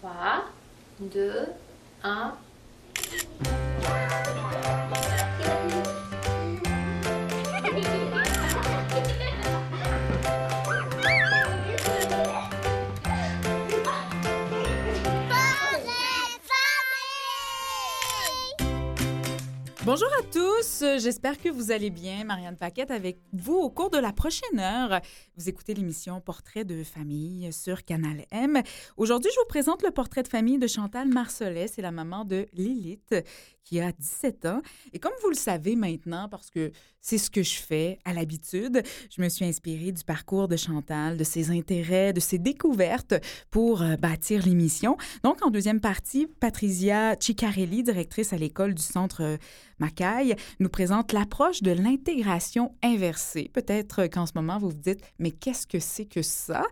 3, 2, 1. Bonjour à tous, j'espère que vous allez bien. Marianne Paquette avec vous au cours de la prochaine heure. Vous écoutez l'émission Portrait de famille sur Canal M. Aujourd'hui, je vous présente le portrait de famille de Chantal Marcelet. C'est la maman de Lilith qui a 17 ans. Et comme vous le savez maintenant, parce que c'est ce que je fais à l'habitude, je me suis inspirée du parcours de Chantal, de ses intérêts, de ses découvertes pour euh, bâtir l'émission. Donc, en deuxième partie, Patricia Ciccarelli, directrice à l'école du Centre euh, Macaille, nous présente l'approche de l'intégration inversée. Peut-être qu'en ce moment, vous vous dites, mais qu'est-ce que c'est que ça?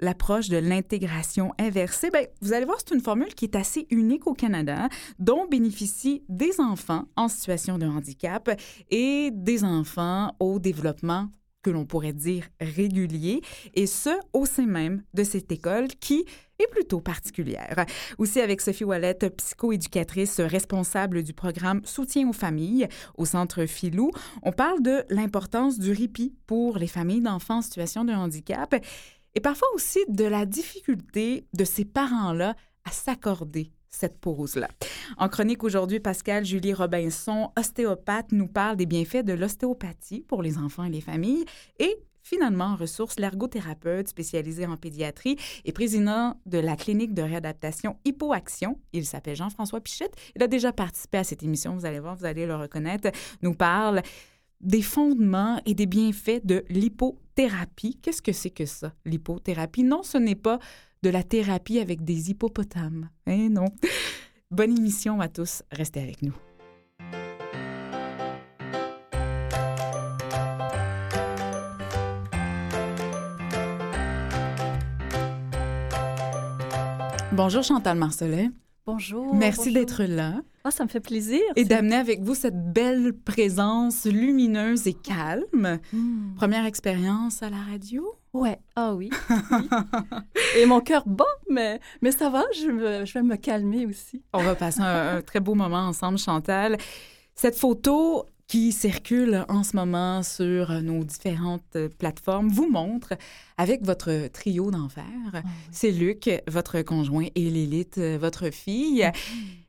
L'approche de l'intégration inversée, bien, vous allez voir, c'est une formule qui est assez unique au Canada, dont bénéficient des enfants en situation de handicap et des enfants au développement que l'on pourrait dire régulier, et ce, au sein même de cette école qui est plutôt particulière. Aussi avec Sophie Wallet, psychoéducatrice responsable du programme Soutien aux familles au Centre Filou, on parle de l'importance du répit pour les familles d'enfants en situation de handicap et parfois aussi de la difficulté de ces parents-là à s'accorder cette pause-là. En chronique aujourd'hui, Pascal Julie Robinson, ostéopathe, nous parle des bienfaits de l'ostéopathie pour les enfants et les familles et finalement en ressources l'ergothérapeute spécialisé en pédiatrie et président de la clinique de réadaptation Hypoaction. Il s'appelle Jean-François Pichette. Il a déjà participé à cette émission, vous allez voir, vous allez le reconnaître, nous parle des fondements et des bienfaits de l'hypothérapie. Qu'est-ce que c'est que ça, l'hypothérapie? Non, ce n'est pas de la thérapie avec des hippopotames. Hein, non. Bonne émission à tous. Restez avec nous. Bonjour Chantal Marcelet. Bonjour. Merci d'être là. Ah, ça me fait plaisir. Et d'amener avec vous cette belle présence lumineuse et calme. Hmm. Première expérience à la radio? Ouais. Ah oui. et mon cœur bat, mais, mais ça va, je, je, vais me calmer aussi. On va passer un très beau moment ensemble, Chantal. Cette photo, qui circule en ce moment sur nos différentes plateformes vous montre avec votre trio d'enfer. Ah C'est Luc, votre conjoint, et Lilith, votre fille. Mm-hmm.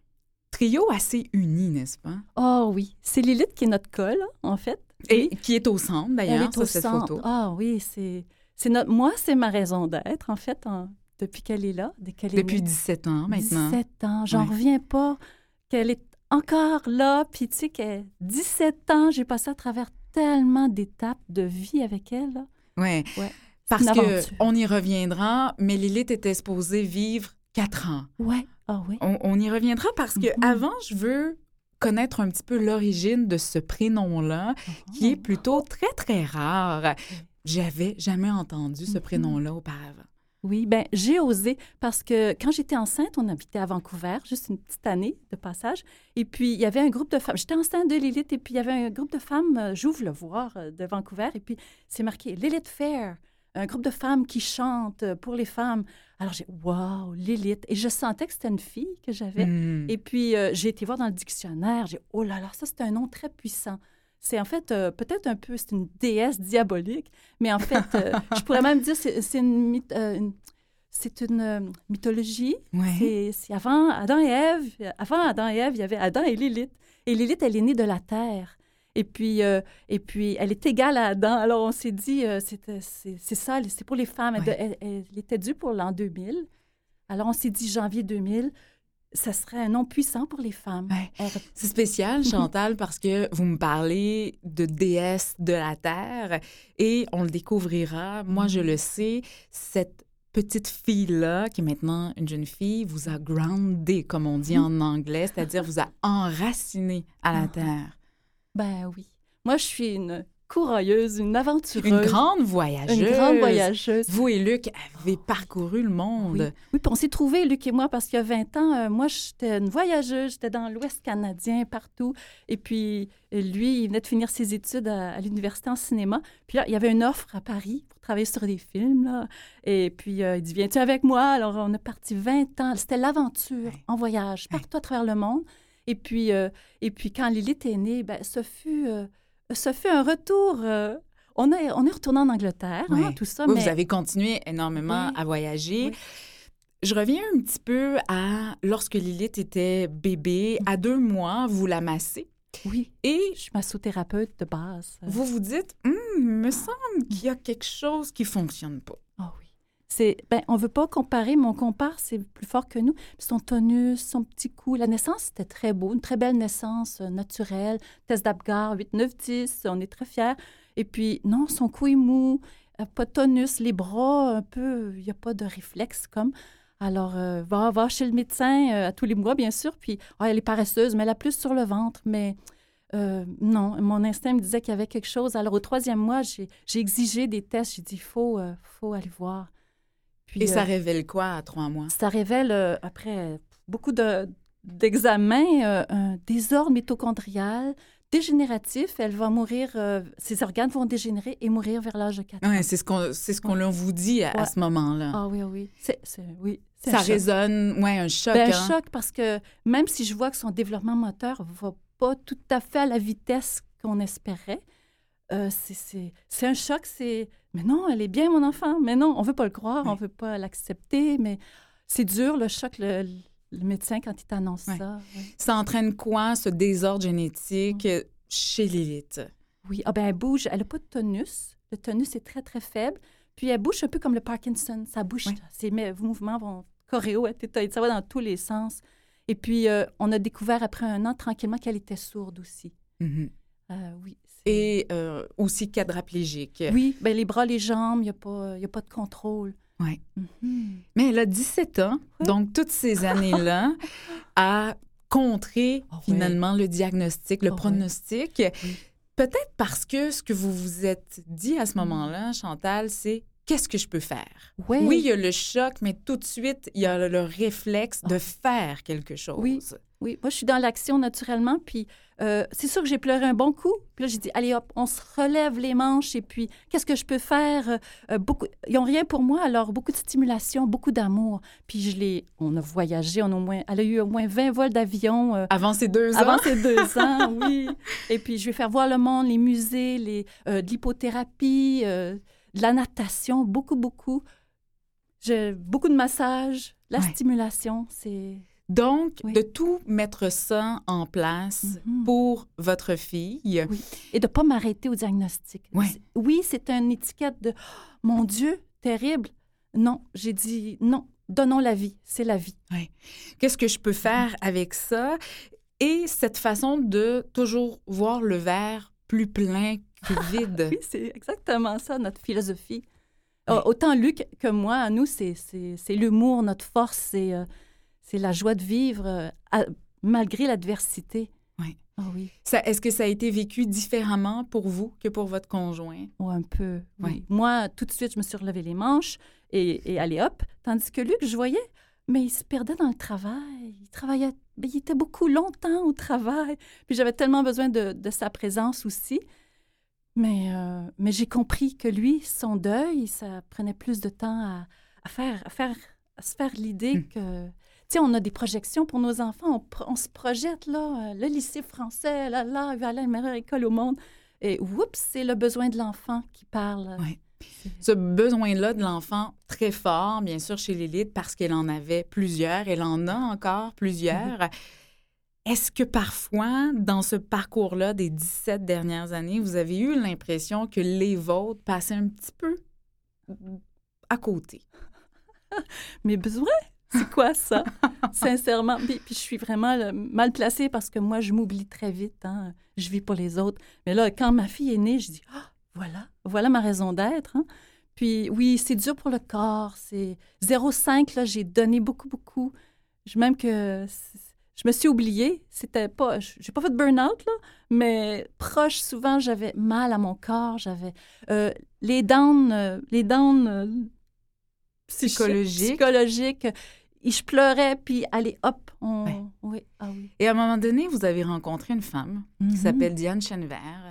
Trio assez uni, n'est-ce pas? Oh oui. C'est Lilith qui est notre colle, en fait. Et qui est au centre, d'ailleurs, sur cette photo. Ah oui, c'est... Notre... Moi, c'est ma raison d'être, en fait, depuis qu'elle est là. Depuis 17 ans, maintenant. 17 ans. J'en reviens pas qu'elle est encore là, puis tu sais qu'elle 17 ans, j'ai passé à travers tellement d'étapes de vie avec elle. Oui. Ouais. Parce qu'on y reviendra, mais Lilith était supposée vivre quatre ans. Ouais. Ah oui? On, y reviendra parce que mm-hmm. avant, je veux connaître un petit peu l'origine de ce prénom-là, qui est oh. plutôt très, très rare. J'avais jamais entendu ce mm-hmm. prénom-là auparavant. Oui, ben j'ai osé parce que quand j'étais enceinte, on habitait à Vancouver, juste une petite année de passage. Et puis, il y avait un groupe de femmes. J'étais enceinte de Lilith et puis il y avait un groupe de femmes, euh, j'ouvre le voir, euh, de Vancouver. Et puis, c'est marqué Lilith Fair, un groupe de femmes qui chantent euh, pour les femmes. Alors, j'ai Wow, Lilith. Et je sentais que c'était une fille que j'avais. Hmm. Et puis, j'ai été voir dans le dictionnaire. J'ai Oh là là, ça, c'est un nom très puissant. C'est en fait peut-être un peu, c'est une déesse diabolique, mais en fait, je pourrais même dire c'est, c'est une, c'est une mythologie. C'est, avant Adam et Ève. Avant Adam et Ève, il y avait Adam et Lilith. Et Lilith, elle est née de la terre. Et puis, et puis elle est égale à Adam. Alors, on s'est dit, c'est, ça, c'est pour les femmes. Elle, elle, était due pour l'an 2000. Alors, on s'est dit janvier 2000 ça serait un nom puissant pour les femmes. C'est spécial, Chantal, parce que vous me parlez de déesse de la terre et on le découvrira. Moi, je le sais, cette petite fille-là, qui est maintenant une jeune fille, vous a groundé, comme on dit en anglais, c'est-à-dire vous a enraciné à la ah. terre. Ben oui. Moi, je suis une courailleuse, une aventureuse. Une grande voyageuse. Une grande voyageuse. Vous et Luc avez parcouru le monde. Oui, oui puis on s'est trouvés, Luc et moi, parce qu'il y a 20 ans, euh, moi, j'étais une voyageuse, j'étais dans l'Ouest canadien, partout. Et puis, lui, il venait de finir ses études à, l'université en cinéma. Puis là, il y avait une offre à Paris pour travailler sur des films. Là. Et puis, euh, il dit Viens-tu avec moi Alors, on est parti 20 ans. C'était l'aventure en voyage, partout à travers le monde. Et puis, euh, et puis quand Lilith est née, ben, ce, fut, euh, ce fut un retour. on, est, on est retourné en Angleterre, hein, tout ça. mais... Vous avez continué énormément à voyager. Je reviens un petit peu à lorsque Lilith était bébé, à deux mois, vous la massez. Oui. Et je suis massothérapeute de base. Vous vous dites, hum, il me semble qu'il y a quelque chose qui fonctionne pas. Ah oui. C'est, ben, on veut pas comparer, mais on compare, c'est plus fort que nous. son tonus, son petit cou. La naissance, c'était très beau, une très belle naissance euh, naturelle. Test d'Apgar, 8, 9, 10, on est très fiers. Et puis, non, son cou est mou, euh, pas de tonus, les bras, un peu, il n'y a pas de réflexe comme. Alors, euh, va, va chez le médecin à tous les mois, bien sûr. Puis, ah, elle est paresseuse, mais elle a plus sur le ventre. Mais non, mon instinct me disait qu'il y avait quelque chose. Alors, au troisième mois, j'ai exigé des tests. J'ai dit, il faut, faut aller voir. Puis, Et ça révèle quoi à trois mois? Ça révèle, après beaucoup d'examens, un désordre mitochondrial, dégénératif. Elle va mourir, euh, ses organes vont dégénérer et mourir vers l'âge de 4 ans. c'est ce qu'on c'est ce qu'on vous dit à, ce moment-là. Ah oui, oui. C'est, oui ça résonne, ouais, un choc. Ben, Un hein. choc parce que même si je vois que son développement moteur va pas tout à fait à la vitesse qu'on espérait, euh, c'est un choc. C'est mais non, elle est bien mon enfant. Mais non, on veut pas le croire, on veut pas l'accepter. Mais c'est dur le choc. Le, le médecin quand il t'annonce ça. Ça entraîne quoi, ce désordre génétique chez Lilith? Oui, ah ben, elle bouge, elle n'a pas de tonus. Le tonus est très, très faible. Puis elle bouge un peu comme le Parkinson. Ça bouge, ses mouvements vont choréo, ça va dans tous les sens. Et puis, euh, on a découvert après un an tranquillement qu'elle était sourde aussi. Mm-hmm. Euh, oui. Et euh, aussi quadraplégique. Oui, ben, les bras, les jambes, il n'y a, pas, a pas de contrôle. Oui. Mm-hmm. Mais elle a 17 ans, donc toutes ces années-là, à contrer ah finalement le diagnostic, le ah pronostic. Peut-être parce que ce que vous vous êtes dit à ce moment-là, Chantal, c'est qu'est-ce que je peux faire? Oui. il y a le choc, mais tout de suite, il y a le, réflexe de ah. faire quelque chose. Oui. Oui, moi, je suis dans l'action naturellement. Puis, euh, c'est sûr que j'ai pleuré un bon coup. Puis là, j'ai dit, allez hop, on se relève les manches. Et puis, qu'est-ce que je peux faire? Euh, beaucoup, ils n'ont rien pour moi, alors beaucoup de stimulation, beaucoup d'amour. Puis, je l'ai, on a voyagé, on a au moins, elle a eu au moins 20 vols d'avion. Euh, avant ces deux ans? Avant ces deux ans, oui. Et puis, je vais faire voir le monde, les musées, les, de l'hypothérapie, de la natation, beaucoup, beaucoup. J'ai beaucoup de massages, la stimulation, c'est donc, de tout mettre ça en place mm-hmm. pour votre fille. Et de ne pas m'arrêter au diagnostic. Oui, c'est une étiquette de mon Dieu, terrible. Non, j'ai dit non, donnons la vie, c'est la vie. Qu'est-ce que je peux faire avec ça? Et cette façon de toujours voir le verre plus plein que vide. oui, c'est exactement ça, notre philosophie. Autant Luc que moi, nous, c'est l'humour, notre force, c'est. Euh, c'est la joie de vivre euh, malgré l'adversité. Oui. Ah oui. Est-ce que ça a été vécu différemment pour vous que pour votre conjoint? Oh, un peu, oui. Moi, tout de suite, je me suis relevé les manches et, et allez hop. Tandis que Luc, je voyais, mais il se perdait dans le travail. Il travaillait, il était beaucoup longtemps au travail. Puis j'avais tellement besoin de, sa présence aussi. Mais, euh, mais j'ai compris que lui, son deuil, ça prenait plus de temps à, faire, à faire, à se faire l'idée hum. que on a des projections pour nos enfants. On, se projette, là, euh, le lycée français, là, là, il va aller à la meilleure école au monde. Et oups, c'est le besoin de l'enfant qui parle. Oui. Ce besoin-là de l'enfant, très fort, bien sûr, chez l'élite, parce qu'elle en avait plusieurs, elle en a encore plusieurs. Mm-hmm. Est-ce que parfois, dans ce parcours-là des 17 dernières années, vous avez eu l'impression que les vôtres passaient un petit peu à côté? Mes besoins? C'est quoi ça? Sincèrement. Puis, je suis vraiment euh, mal placée parce que moi, je m'oublie très vite. Hein. Je vis pour les autres. Mais là, quand ma fille est née, je dis, ah, voilà, voilà ma raison d'être. Hein. Puis oui, c'est dur pour le corps. C'est 0,5, là, j'ai donné beaucoup, beaucoup. Je, même que je me suis oubliée. C'était pas, j'ai pas fait de burn-out, là, mais proche, souvent, j'avais mal à mon corps, j'avais euh, les dents, euh, les dents euh, Psychologiques. psychologiques. Et je pleurais, puis allez, hop, on... Oui, ah oui. Et à un moment donné, vous avez rencontré une femme qui Mhm. s'appelle Diane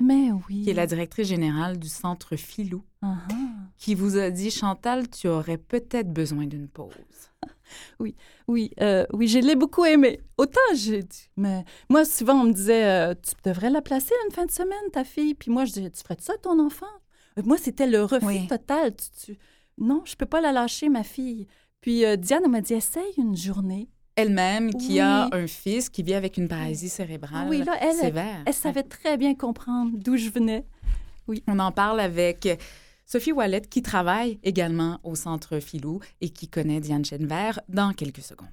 Mais oui. qui est la directrice générale du centre Filou, ah. qui vous a dit Chantal, tu aurais peut-être besoin d'une pause. Oui, euh, oui, je l'ai beaucoup aimé. Autant j'ai dit, mais moi, souvent, on me disait, euh, tu devrais la placer une fin de semaine, ta fille. Puis moi, je disais, tu ferais ça ton enfant? Euh, Moi, c'était le refus Oui. total. Tu, tu- Non, je peux pas la lâcher, ma fille. Puis euh, Diane, m'a dit, essaye une journée. Elle-même, qui Oui. a un fils qui vit avec une paralysie cérébrale Oui, là, elle, sévère. Elle savait très bien comprendre d'où je venais. On en parle avec Sophie Wallet, qui travaille également au Centre Filou et qui connaît Diane Chenevert dans quelques secondes.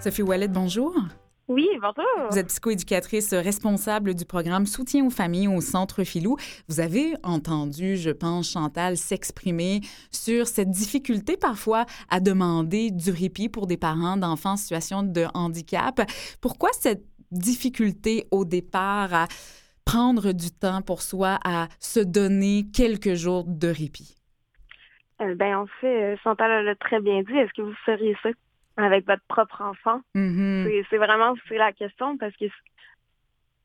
Sophie Wallet, bonjour. Oui, bonjour. Vous êtes psychoéducatrice responsable du programme Soutien aux familles au Centre Filou. Vous avez entendu, je pense, Chantal s'exprimer sur cette difficulté parfois à demander du répit pour des parents d'enfants en situation de handicap. Pourquoi cette difficulté au départ à prendre du temps pour soi, à se donner quelques jours de répit? Euh, ben, en fait, euh, Chantal l'a très bien dit. Est-ce que vous feriez ça? Avec votre propre enfant? Mhm. C'est- C'est vraiment c'est la question parce que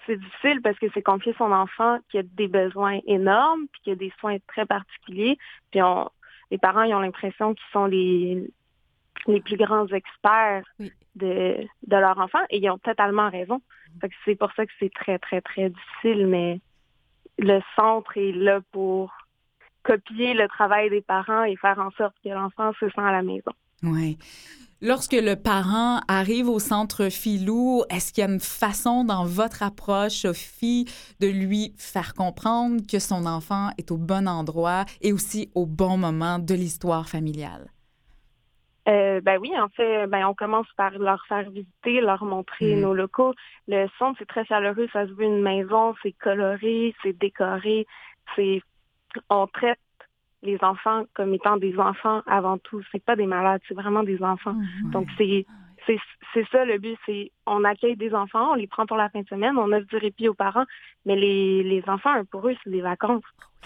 c'est difficile parce que c'est confier son enfant qui a des besoins énormes puis qui a des soins très particuliers. Puis on, les parents ils ont l'impression qu'ils sont les, les plus grands experts Oui. de, de leur enfant et ils ont totalement raison. Que c'est pour ça que c'est très, très, très difficile, mais le centre est là pour copier le travail des parents et faire en sorte que l'enfant se sent à la maison. Oui. Lorsque le parent arrive au centre Filou, est-ce qu'il y a une façon dans votre approche, Sophie, de lui faire comprendre que son enfant est au bon endroit et aussi au bon moment de l'histoire familiale? Euh, ben oui, en fait, ben on commence par leur faire visiter, leur montrer Mhm. nos locaux. Le centre, c'est très chaleureux, ça se veut une maison, c'est coloré, c'est décoré, c'est on traite les enfants comme étant des enfants avant tout. C'est pas des malades, c'est vraiment des enfants. Mhm. Donc c'est c'est c'est ça le but, c'est on accueille des enfants, on les prend pour la fin de semaine, on offre du répit aux parents, mais les, les enfants, pour eux, c'est des vacances.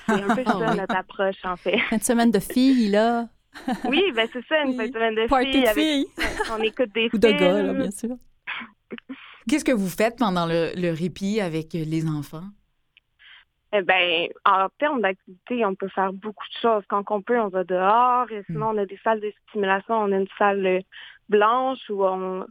C'est un peu Ah ça notre approche en fait. Fin de semaine de filles, là. Oui, ben c'est ça, une Oui. fin de semaine de Party filles de avec filles. on écoute des Ou de gars, là, bien sûr. Qu'est-ce que vous faites pendant le, le répit avec les enfants? Eh ben, en termes d'activité, on peut faire beaucoup de choses. Quand on peut, on va dehors. Et sinon, on a des salles de stimulation. On a une salle euh, blanche où on,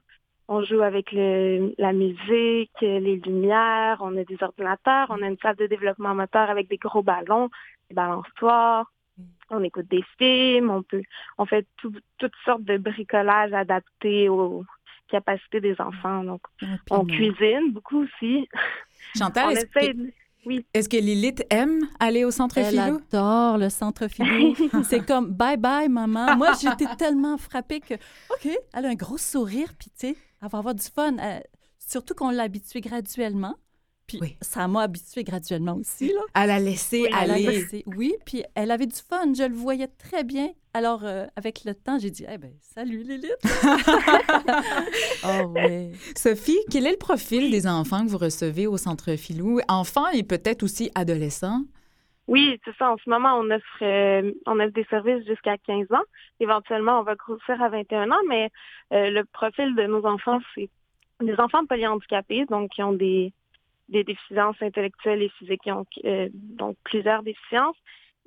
on joue avec le, la musique, euh, les lumières. On a des ordinateurs. On a une salle de développement moteur avec des gros ballons, des balançoires. On écoute des films. On peut, on fait tout- toutes sortes de bricolages adaptés aux capacités des enfants. Donc, puis on cuisine beaucoup aussi. Chantal, on essaie est-ce que Lilith aime aller au centre Elle Filou? adore le centre Filou. c'est comme bye bye maman. Moi j'étais tellement frappée que ok, elle a un gros sourire puis tu sais, elle va avoir du fun. Euh, surtout qu'on l'a habituée graduellement. Puis Oui. ça m'a habituée graduellement aussi là. Elle a laissé Oui, oui, puis elle avait du fun. Je le voyais très bien. Alors euh, avec le temps, j'ai dit eh ben salut Lilith. oh ouais. Sophie, quel est le profil des enfants que vous recevez au centre Filou? Enfants et peut-être aussi adolescents? Oui, c'est ça. En ce moment, on offre, euh, on offre des services jusqu'à 15 ans. Éventuellement, on va grossir à 21 ans, mais euh, le profil de nos enfants, c'est des enfants polyhandicapés, donc qui ont des, des déficiences intellectuelles et physiques, ont euh, donc plusieurs déficiences,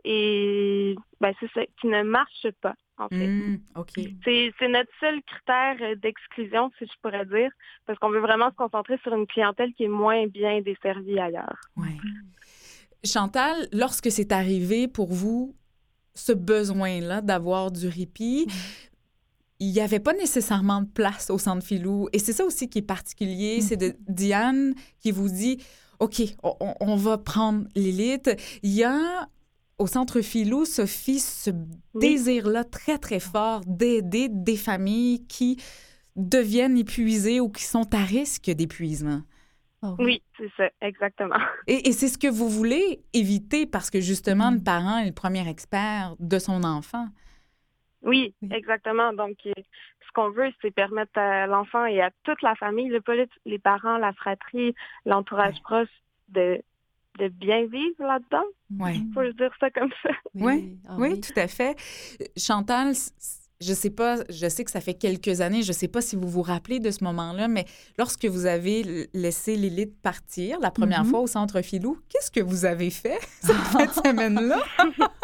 et ben, c'est ça, qui ne marchent pas, en fait. OK. C'est notre seul critère euh, d'exclusion, si je pourrais dire, parce qu'on veut vraiment se concentrer sur une clientèle qui est moins bien desservie ailleurs. Ouais. Chantal, lorsque c'est arrivé pour vous, ce besoin-là d'avoir du répit, il n'y avait pas nécessairement de place au centre Filou. Et c'est ça aussi qui est particulier, c'est de Diane qui vous dit, OK, on, va prendre l'élite. Il y a au centre Filou, Sophie, ce désir-là très, très fort d'aider des familles qui deviennent épuisées ou qui sont à risque d'épuisement. Oh, Oui, c'est ça, exactement. Et, et c'est ce que vous voulez éviter parce que justement, le parent est le premier expert de son enfant. Oui, Oui. exactement. Donc, euh, ce qu'on veut, c'est permettre à l'enfant et à toute la famille, le les parents, la fratrie, l'entourage Ouais. proche, de, de bien vivre là-dedans. Ouais. Mhm. Faut le dire ça comme ça. Oui, ah oui, tout à fait. Euh, Chantal, je sais pas, je sais que ça fait quelques années, je sais pas si vous vous rappelez de ce moment-là, mais lorsque vous avez laissé Lilith partir la première Mhm. fois au centre Filou, qu'est-ce que vous avez fait cette semaine-là?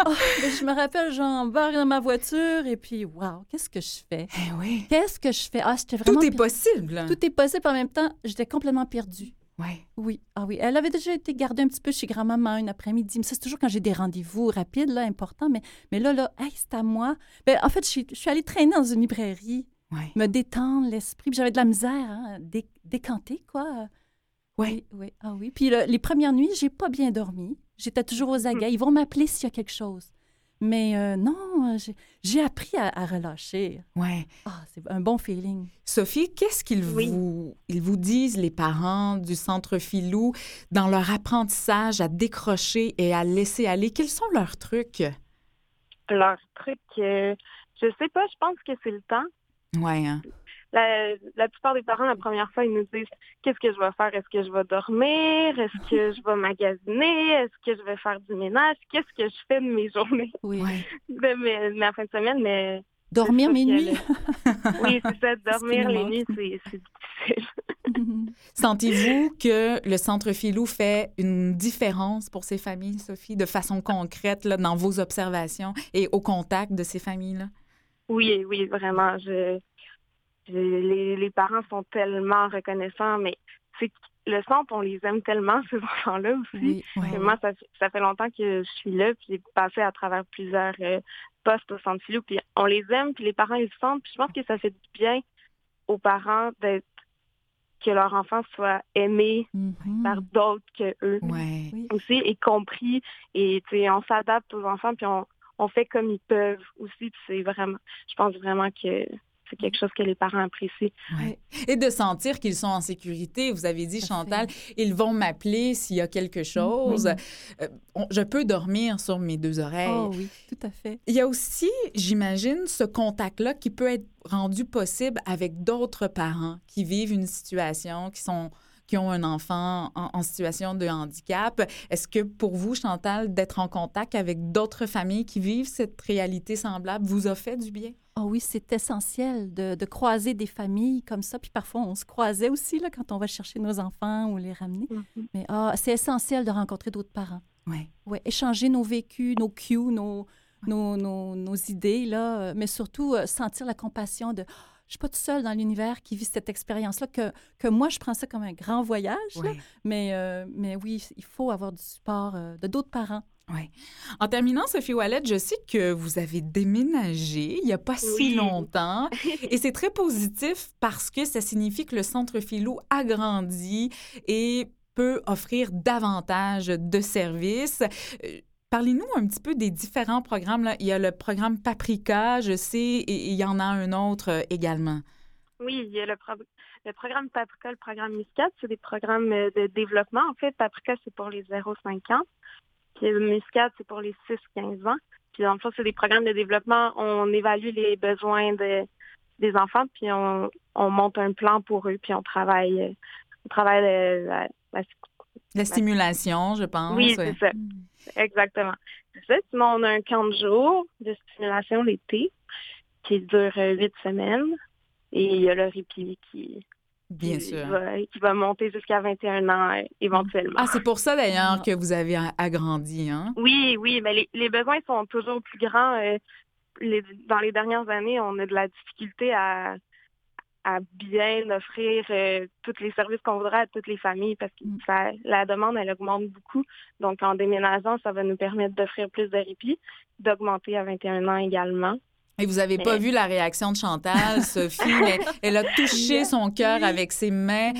Oh, je me rappelle, j'embarque dans ma voiture et puis, waouh, qu'est-ce que je fais? Eh oui. Qu'est-ce que je fais? Ah, j'étais vraiment. Tout est per- possible. Tout est possible en même temps. J'étais complètement perdue. Ouais. Oui, ah oui. Elle avait déjà été gardée un petit peu chez grand-maman une après-midi. Mais ça, c'est toujours quand j'ai des rendez-vous rapides, là, importants. Mais, mais là, là, hey, c'est à moi. Ben, en fait, je suis, je suis allée traîner dans une librairie, Ouais. me détendre l'esprit. Puis j'avais de la misère, hein, dé- décanter, quoi. Ouais. Oui, oui, ah oui. Puis le- les premières nuits, j'ai pas bien dormi. J'étais toujours aux aguets. Ils vont m'appeler s'il y a quelque chose. Mais euh, non, j'ai- j'ai appris à, à relâcher. Ouais. Ah, c'est un bon feeling. Sophie, qu'est-ce qu'ils Oui. vous, ils vous disent, les parents du centre Filou, dans leur apprentissage à décrocher et à laisser aller? Quels sont leurs trucs? Leur truc, euh, je sais pas, je pense que c'est le temps. Ouais, hein? La, la plupart des parents, la première fois, ils nous disent qu'est-ce que je vais faire? Est-ce que je vais dormir? Est-ce que je vais magasiner? Est-ce que je vais faire du ménage? Qu'est-ce que je fais de mes journées, Oui. De mes, de ma fin de semaine? Mais Dormir mes nuits? oui, c'est ça, dormir les nuits, c'est c'est difficile. Sentez-vous que le centre Filou fait une différence pour ces familles, Sophie, de façon concrète, là, dans vos observations et au contact de ces familles-là? Oui, oui, vraiment. Je, je- les, les parents sont tellement reconnaissants, mais c'est le centre, on les aime tellement, ces enfants-là aussi. oui, Ouais. Moi, ça, fait- ça fait longtemps que je suis là, puis j'ai passé à travers plusieurs euh, postes au centre philo, puis on les aime, puis les parents, ils le sentent, puis je pense que ça fait du bien aux parents d'être que leur enfant soit aimé Mhm. par d'autres que eux Ouais. Aussi et compris et on s'adapte aux enfants puis on, on fait comme ils peuvent aussi puis c'est vraiment je pense vraiment que c'est quelque chose que les parents apprécient. Ouais. Et de sentir qu'ils sont en sécurité. Vous avez dit, Chantal, ils vont m'appeler s'il y a quelque chose. Euh, on- je peux dormir sur mes deux oreilles. Oh oui, tout à fait. Il y a aussi, j'imagine, ce contact-là qui peut être rendu possible avec d'autres parents qui vivent une situation, qui sont qui ont un enfant en, en situation de handicap. Est-ce que pour vous, Chantal, d'être en contact avec d'autres familles qui vivent cette réalité semblable vous a fait du bien? Oh oui, c'est essentiel de, de croiser des familles comme ça. Puis parfois, on se croisait aussi là, quand on va chercher nos enfants ou les ramener. Mais ah, c'est essentiel de rencontrer d'autres parents. Oui. Ouais, échanger nos vécus, nos cues, nos, nos, nos, nos idées, là, euh, mais surtout euh, sentir la compassion de Ah, je suis pas toute seule dans l'univers qui vit cette expérience-là, que, que moi, je prends ça comme un grand voyage. là. Mais, euh, mais oui, il faut avoir du support euh, de d'autres parents. En terminant, Sophie Wallet, je sais que vous avez déménagé il n'y a pas si Oui. longtemps. Et c'est très positif parce que ça signifie que le Centre Philo agrandit et peut offrir davantage de services. Euh, Parlez-nous un petit peu des différents programmes. Là. Il y a le programme Paprika, je sais, et il y en a un autre euh, également. Oui, il y a le, pro- le programme Paprika, le programme Muscat, c'est des programmes euh, de développement. En fait, Paprika, c'est pour les 0-5 ans. Puis le Muscat, c'est pour les 6-15 ans. Puis en fait, c'est des programmes de développement. On évalue les besoins de- des enfants, puis on, on monte un plan pour eux, puis on travaille, on travaille la- la- La stimulation, je pense. Oui, c'est ça. Exactement. C'est ça. Sinon, on a un camp de jour de stimulation l'été qui dure euh, huit semaines. Et il y a le répit qui, Bien qui sûr. va, qui va monter jusqu'à 21 ans euh, éventuellement. Ah, c'est pour ça d'ailleurs Ah. que vous avez agrandi, hein? Oui, oui, mais les, les besoins sont toujours plus grands. euh, les- dans les dernières années, on a de la difficulté à, à bien offrir euh, tous les services qu'on voudrait à toutes les familles parce que Mm. ça, la demande, elle augmente beaucoup. Donc, en déménageant, ça va nous permettre d'offrir plus de répit, d'augmenter à 21 ans également. Et vous n'avez pas vu la réaction de Chantal, Sophie, mais elle a touché son cœur avec ses mains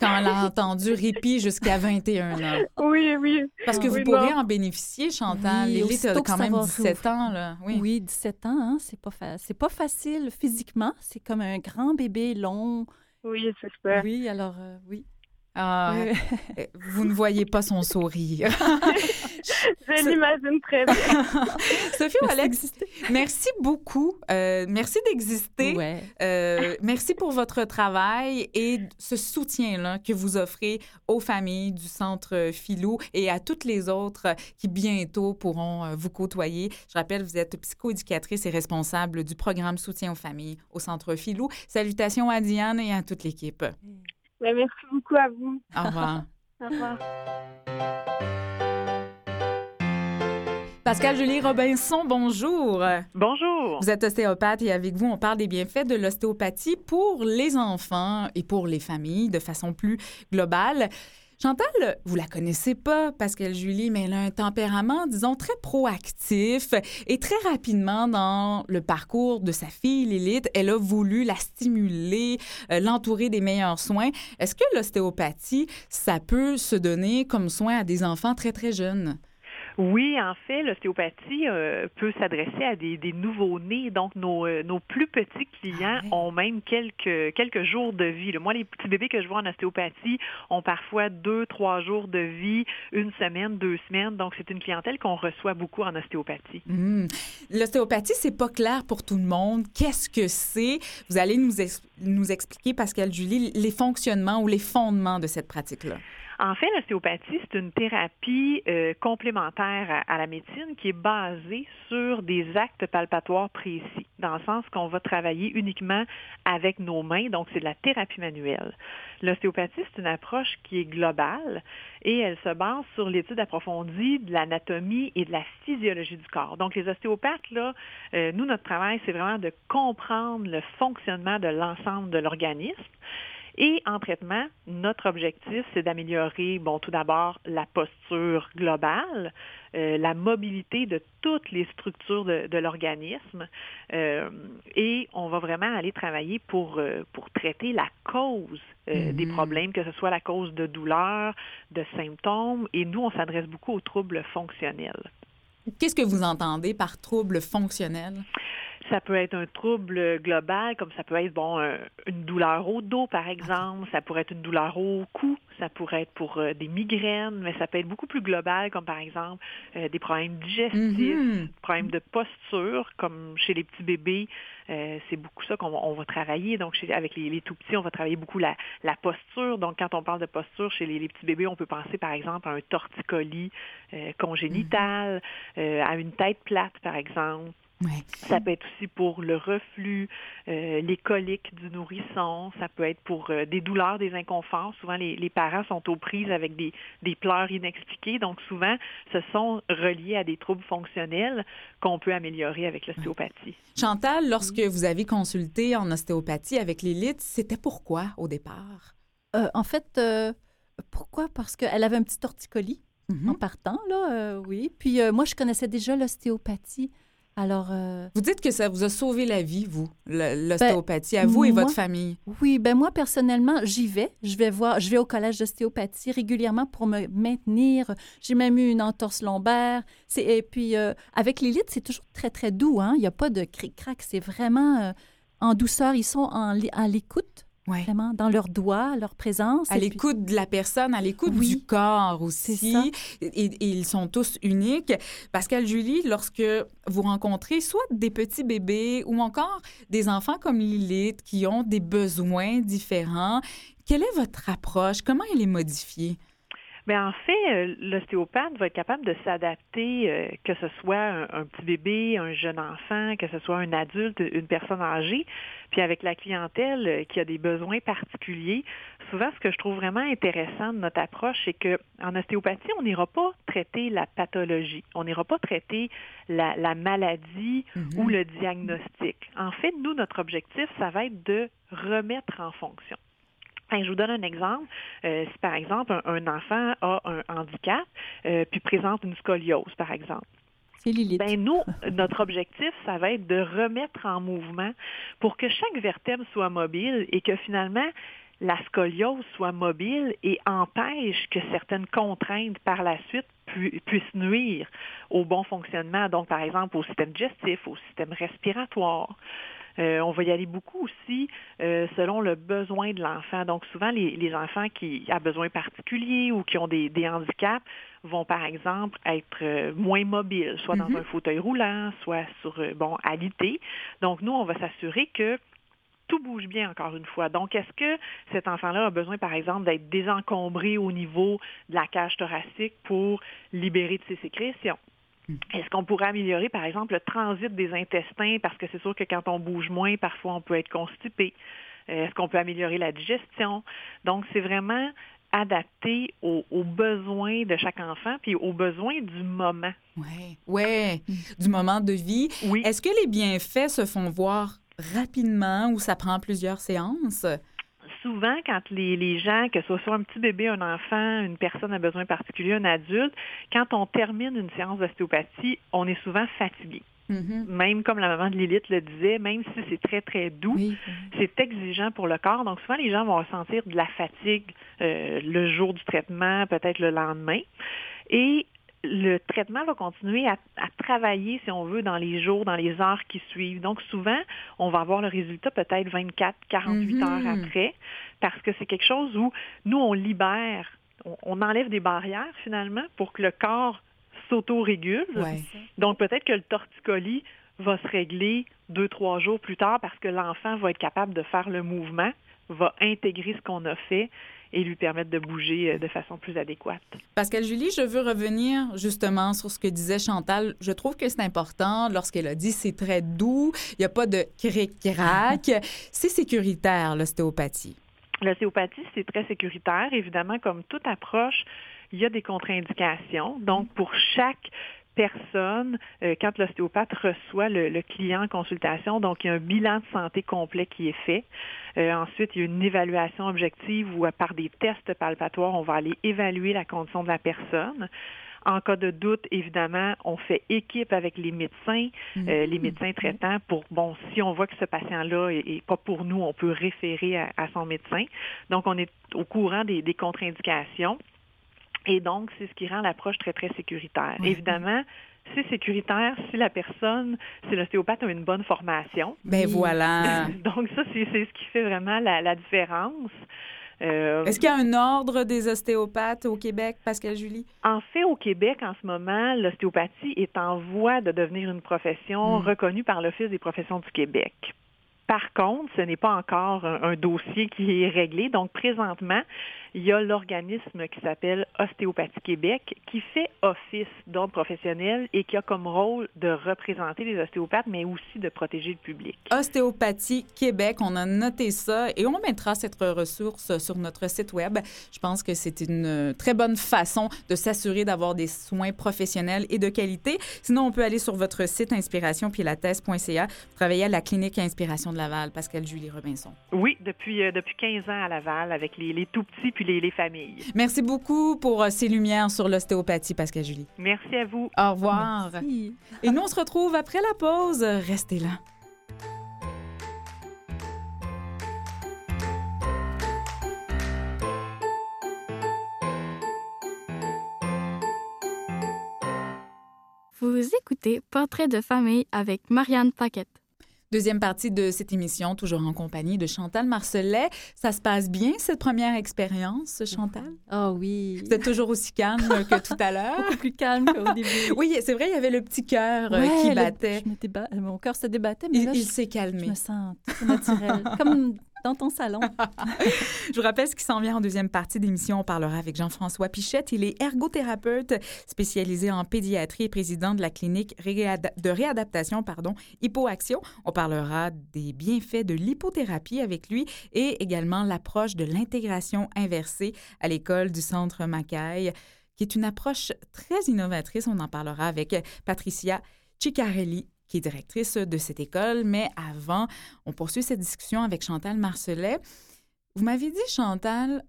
quand elle a entendu répit jusqu'à 21 ans. Oui, oui. Parce que vous Oui, pourrez non. en bénéficier, Chantal. Oui, Lily, t'as quand même va 17 ans, là. Oui. Oui, 17 ans, hein, c'est pas, fa- c'est pas facile physiquement. C'est comme un grand bébé long. Oui, c'est ça. Oui, alors euh, oui. Ah, euh, vous ne voyez pas son sourire. Je l'imagine très bien. Sophie ou Alex, merci beaucoup. Euh, merci d'exister. Ouais. Euh, merci pour votre travail et ce soutien-là que vous offrez aux familles du Centre Philou et à toutes les autres qui bientôt pourront vous côtoyer. Je rappelle, vous êtes psychoéducatrice et responsable du programme Soutien aux familles au Centre Philou. Salutations à Diane et à toute l'équipe. Ben, merci beaucoup à vous. Au revoir. Au revoir. Pascal Julie Robinson, bonjour. Bonjour. Vous êtes ostéopathe et avec vous, on parle des bienfaits de l'ostéopathie pour les enfants et pour les familles de façon plus globale. Chantal, vous la connaissez pas, Pascal Julie, mais elle a un tempérament, disons, très proactif et très rapidement dans le parcours de sa fille Lilith, elle a voulu la stimuler, euh, l'entourer des meilleurs soins. Est-ce que l'ostéopathie, ça peut se donner comme soin à des enfants très, très jeunes? Oui, en fait, l'ostéopathie euh, peut s'adresser à des, des nouveaux-nés. Donc, nos, euh, nos plus petits clients Ah ont même quelques, quelques jours de vie. Moi, les petits bébés que je vois en ostéopathie ont parfois deux, trois jours de vie, une semaine, deux semaines. Donc, c'est une clientèle qu'on reçoit beaucoup en ostéopathie. Hmm. L'ostéopathie, c'est pas clair pour tout le monde. Qu'est-ce que c'est? Vous allez nous, ex- nous expliquer, Pascal Julie, les fonctionnements ou les fondements de cette pratique-là. En fait, l'ostéopathie, c'est une thérapie euh, complémentaire à, la médecine qui est basée sur des actes palpatoires précis, dans le sens qu'on va travailler uniquement avec nos mains, donc c'est de la thérapie manuelle. L'ostéopathie, c'est une approche qui est globale et elle se base sur l'étude approfondie de l'anatomie et de la physiologie du corps. Donc, les ostéopathes, là, euh, nous, notre travail, c'est vraiment de comprendre le fonctionnement de l'ensemble de l'organisme. Et en traitement, notre objectif, c'est d'améliorer, bon, tout d'abord, la posture globale, euh, la mobilité de toutes les structures de, de l'organisme, euh, et on va vraiment aller travailler pour, euh, pour traiter la cause euh, des problèmes, que ce soit la cause de douleurs, de symptômes, et nous, on s'adresse beaucoup aux troubles fonctionnels. Qu'est-ce que vous entendez par trouble fonctionnel? Ça peut être un trouble global, comme ça peut être bon un- une douleur au dos, par exemple. Ça pourrait être une douleur au cou. Ça pourrait être pour euh, des migraines, mais ça peut être beaucoup plus global, comme par exemple euh, des problèmes digestifs, des problèmes de posture, comme chez les petits bébés. Euh, c'est beaucoup ça qu'on va, travailler. Donc, chez- avec les, les tout petits, on va travailler beaucoup la, la posture. Donc, quand on parle de posture chez les, les petits bébés, on peut penser, par exemple, à un torticolis congénital, euh, à une tête plate, par exemple. Ouais. Ça peut être aussi pour le reflux, euh, les coliques du nourrisson. Ça peut être pour euh, des douleurs, des inconforts. Souvent, les, les parents sont aux prises avec des, des pleurs inexpliquées. Donc, souvent, ce sont reliés à des troubles fonctionnels qu'on peut améliorer avec l'ostéopathie. Chantal, lorsque vous avez consulté en ostéopathie avec Lilith, c'était pourquoi au départ? Euh, en fait, euh, pourquoi? Parce qu'elle avait un petit torticolis Mhm. en partant, là, euh, oui. Puis euh, moi, je connaissais déjà l'ostéopathie. Alors, euh, Vous dites que ça vous a sauvé la vie, vous, l'ostéopathie, à vous et moi- votre famille. oui, ben moi, personnellement, j'y vais. Je vais voir, je vais au collège d'ostéopathie régulièrement pour me maintenir. J'ai même eu une entorse lombaire. Et puis, euh, avec l'élite, c'est toujours très, très doux. Hein? Il n'y a pas de cric-crac. C'est vraiment euh, en douceur. Ils sont en, à l'écoute, Ouais. vraiment, dans leurs doigts, leur présence. À puis- l'écoute de la personne, à l'écoute Oui, du corps aussi. c'est ça. Et, et ils sont tous uniques. Pascal Julie, lorsque vous rencontrez soit des petits bébés ou encore des enfants comme Lilith qui ont des besoins différents, quelle est votre approche? Comment elle est modifiée? Mais en fait, euh, l'ostéopathe va être capable de s'adapter, euh, que ce soit un, un petit bébé, un jeune enfant, que ce soit un adulte, une personne âgée. Puis avec la clientèle euh, qui a des besoins particuliers, souvent ce que je trouve vraiment intéressant de notre approche, c'est que en ostéopathie, on n'ira pas traiter la pathologie, on n'ira pas traiter la, la maladie ou le diagnostic. En fait, nous, notre objectif, ça va être de remettre en fonction. Enfin, je vous donne un exemple. Euh, si par exemple un, un enfant a un handicap, euh, puis présente une scoliose, par exemple. Ben nous, notre objectif, ça va être de remettre en mouvement pour que chaque vertèbre soit mobile et que finalement la scoliose soit mobile et empêche que certaines contraintes par la suite pu- puissent nuire au bon fonctionnement, donc par exemple au système digestif, au système respiratoire. Euh, on va y aller beaucoup aussi euh, selon le besoin de l'enfant. Donc souvent, les, les, enfants qui ont besoin particuliers ou qui ont des, des handicaps vont par exemple être moins mobiles, soit dans mm-hmm. un fauteuil roulant, soit sur bon alité. Donc nous, on va s'assurer que tout bouge bien, encore une fois. Donc, est-ce que cet enfant-là a besoin, par exemple, d'être désencombré au niveau de la cage thoracique pour libérer de ses sécrétions? Hmm. Est-ce qu'on pourrait améliorer, par exemple, le transit des intestins? Parce que c'est sûr que quand on bouge moins, parfois on peut être constipé. Euh, est-ce qu'on peut améliorer la digestion? Donc, c'est vraiment adapté aux, besoins de chaque enfant puis aux besoins du moment. Oui, ouais, du moment de vie. Oui. Est-ce que les bienfaits se font voir rapidement ou ça prend plusieurs séances? Souvent, quand les, gens, que ce soit un petit bébé, un enfant, une personne à besoin particulier, un adulte, quand on termine une séance d'ostéopathie, on est souvent fatigué. Mm-hmm. Même comme la maman de Lilith le disait, même si c'est très, très doux, c'est exigeant pour le corps. Donc souvent, les gens vont ressentir de la fatigue euh, le jour du traitement, peut-être le lendemain. Et le traitement va continuer à, travailler, si on veut, dans les jours, dans les heures qui suivent. Donc, souvent, on va avoir le résultat peut-être 24, 48 mhm. heures après, parce que c'est quelque chose où nous, on libère, on, enlève des barrières, finalement, pour que le corps s'auto-régule. Donc, peut-être que le torticolis va se régler deux, trois jours plus tard parce que l'enfant va être capable de faire le mouvement, va intégrer ce qu'on a fait et lui permettre de bouger euh, de façon plus adéquate. Pascal Julie, je veux revenir justement sur ce que disait Chantal. Je trouve que c'est important lorsqu'elle a dit c'est très doux, il n'y a pas de cric-crac. c'est sécuritaire, l'ostéopathie. L'ostéopathie, c'est très sécuritaire. Évidemment, comme toute approche, il y a des contre-indications. Donc, pour chaque personne euh, quand l'ostéopathe reçoit le, client en consultation. Donc, il y a un bilan de santé complet qui est fait. Euh, ensuite, il y a une évaluation objective où, par des tests palpatoires, on va aller évaluer la condition de la personne. En cas de doute, évidemment, on fait équipe avec les médecins, euh, les mm-hmm. médecins traitants pour, bon, si on voit que ce patient-là est, pas pour nous, on peut référer à, son médecin. Donc, on est au courant des contre-indications. Et donc, c'est ce qui rend l'approche très, très sécuritaire. Évidemment, c'est sécuritaire si la personne, si l'ostéopathe a une bonne formation. Ben voilà. donc, ça, c'est ce qui fait vraiment la, différence. Euh, Est-ce qu'il y a un ordre des ostéopathes au Québec, Pascal Julie? En fait, au Québec, en ce moment, l'ostéopathie est en voie de devenir une profession hmm. reconnue par l'Office des professions du Québec. Par contre, ce n'est pas encore un, dossier qui est réglé. Donc, présentement, il y a l'organisme qui s'appelle Ostéopathie Québec qui fait office d'ordre professionnel et qui a comme rôle de représenter les ostéopathes, mais aussi de protéger le public. Ostéopathie Québec, on a noté ça et on mettra cette ressource sur notre site Web. Je pense que c'est une très bonne façon de s'assurer d'avoir des soins professionnels et de qualité. Sinon, on peut aller sur votre site inspirationpilates.ca. Travailler à la clinique Inspiration de Laval, Pascal Julie Robinson. Oui, depuis, euh, depuis 15 ans à Laval avec les, les tout petits les, familles. Merci beaucoup pour euh, ces lumières sur l'ostéopathie, Pascal Julie. Merci à vous. Au revoir. Et nous, on se retrouve après la pause. Restez là. Vous écoutez Portrait de famille avec Marianne Paquette. Deuxième partie de cette émission, toujours en compagnie de Chantal Marcelet. Ça se passe bien, cette première expérience, Chantal? Ah oh, oui. Vous êtes toujours aussi calme que tout à l'heure? Beaucoup plus calme qu'au début. oui, c'est vrai, il y avait le petit cœur euh, qui battait. Mon cœur se débattait, mais il, il s'est calmé. Je me sens naturel. Comme dans ton salon. Je vous rappelle ce qui s'en vient en deuxième partie d'émission. On parlera avec Jean-François Pichette. Il est ergothérapeute spécialisé en pédiatrie et président de la clinique de réadaptation pardon, Hypoaction. On parlera des bienfaits de l'hypothérapie avec lui et également l'approche de l'intégration inversée à l'école du Centre Macaille, qui est une approche très innovatrice. On en parlera avec Patricia Ciccarelli qui est directrice de cette école. Mais avant, on poursuit cette discussion avec Chantal Marcelet. Vous m'avez dit, Chantal,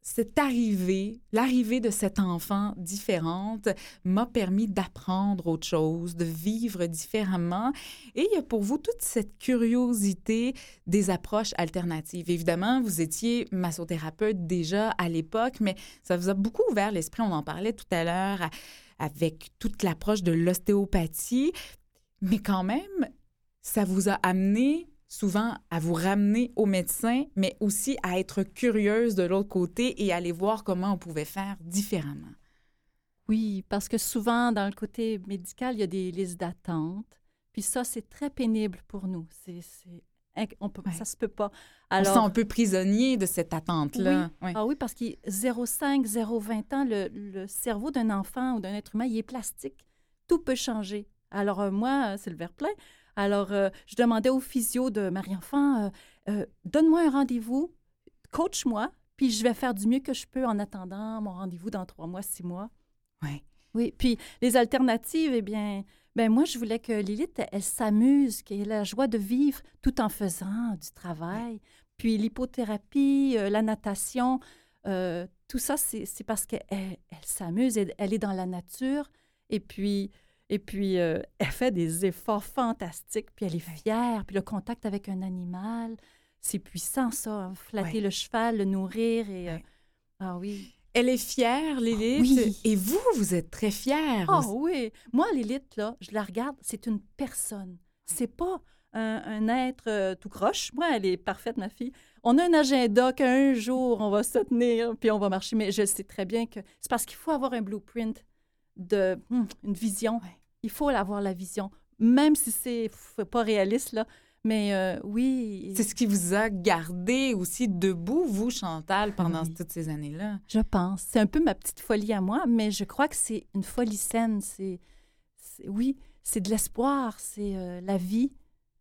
cette arrivée, l'arrivée de cette enfant différente m'a permis d'apprendre autre chose, de vivre différemment. Et il y a pour vous toute cette curiosité des approches alternatives. Évidemment, vous étiez massothérapeute déjà à l'époque, mais ça vous a beaucoup ouvert l'esprit, on en parlait tout à l'heure, avec toute l'approche de l'ostéopathie. Mais quand même, ça vous a amené souvent à vous ramener au médecin, mais aussi à être curieuse de l'autre côté et aller voir comment on pouvait faire différemment. Oui, parce que souvent, dans le côté médical, il y a des listes d'attente. Puis ça, c'est très pénible pour nous. C'est, on peut, Ouais. Ça se peut pas. on se sent un peu prisonnier de cette attente-là. Oui. Ah oui, parce qu'il 0,5, 0,20 ans, le, le cerveau d'un enfant ou d'un être humain, il est plastique. Tout peut changer. Alors, euh, moi, euh, c'est le verre plein. Alors, euh, je demandais au physio de Marie-Enfant, euh, donne-moi un rendez-vous, coach-moi, puis je vais faire du mieux que je peux en attendant mon rendez-vous dans trois mois, six mois. Ouais. Oui, puis les alternatives, eh bien, ben moi, je voulais que Lilith, elle, s'amuse, qu'elle ait la joie de vivre tout en faisant du travail. Puis l'hypothérapie, euh, la natation, euh, tout ça, c'est parce qu'elle elle, s'amuse, elle, elle est dans la nature, et puis, et puis euh, elle fait des efforts fantastiques, puis elle est fière, puis le contact avec un animal, c'est puissant, ça, hein, flatter Ouais. le cheval, le nourrir, et... Ouais. ah oui. Elle est fière, Lilith. oui. Et vous, vous êtes très fière. Oh oui. Moi, Lilith, là, je la regarde, c'est une personne. C'est pas un, un être euh, tout croche. Moi, elle est parfaite, ma fille. On a un agenda qu'un jour, on va se tenir, puis on va marcher. Mais je sais très bien que c'est parce qu'il faut avoir un blueprint, de, hmm, une vision. Il faut avoir la vision, même si c'est pas réaliste, là. Mais euh, oui, C'est ce qui vous a gardé aussi debout, vous, Chantal, pendant Oui. toutes ces années-là? Je pense. C'est un peu ma petite folie à moi, mais je crois que c'est une folie saine. C'est, oui, c'est de l'espoir, c'est euh, la vie.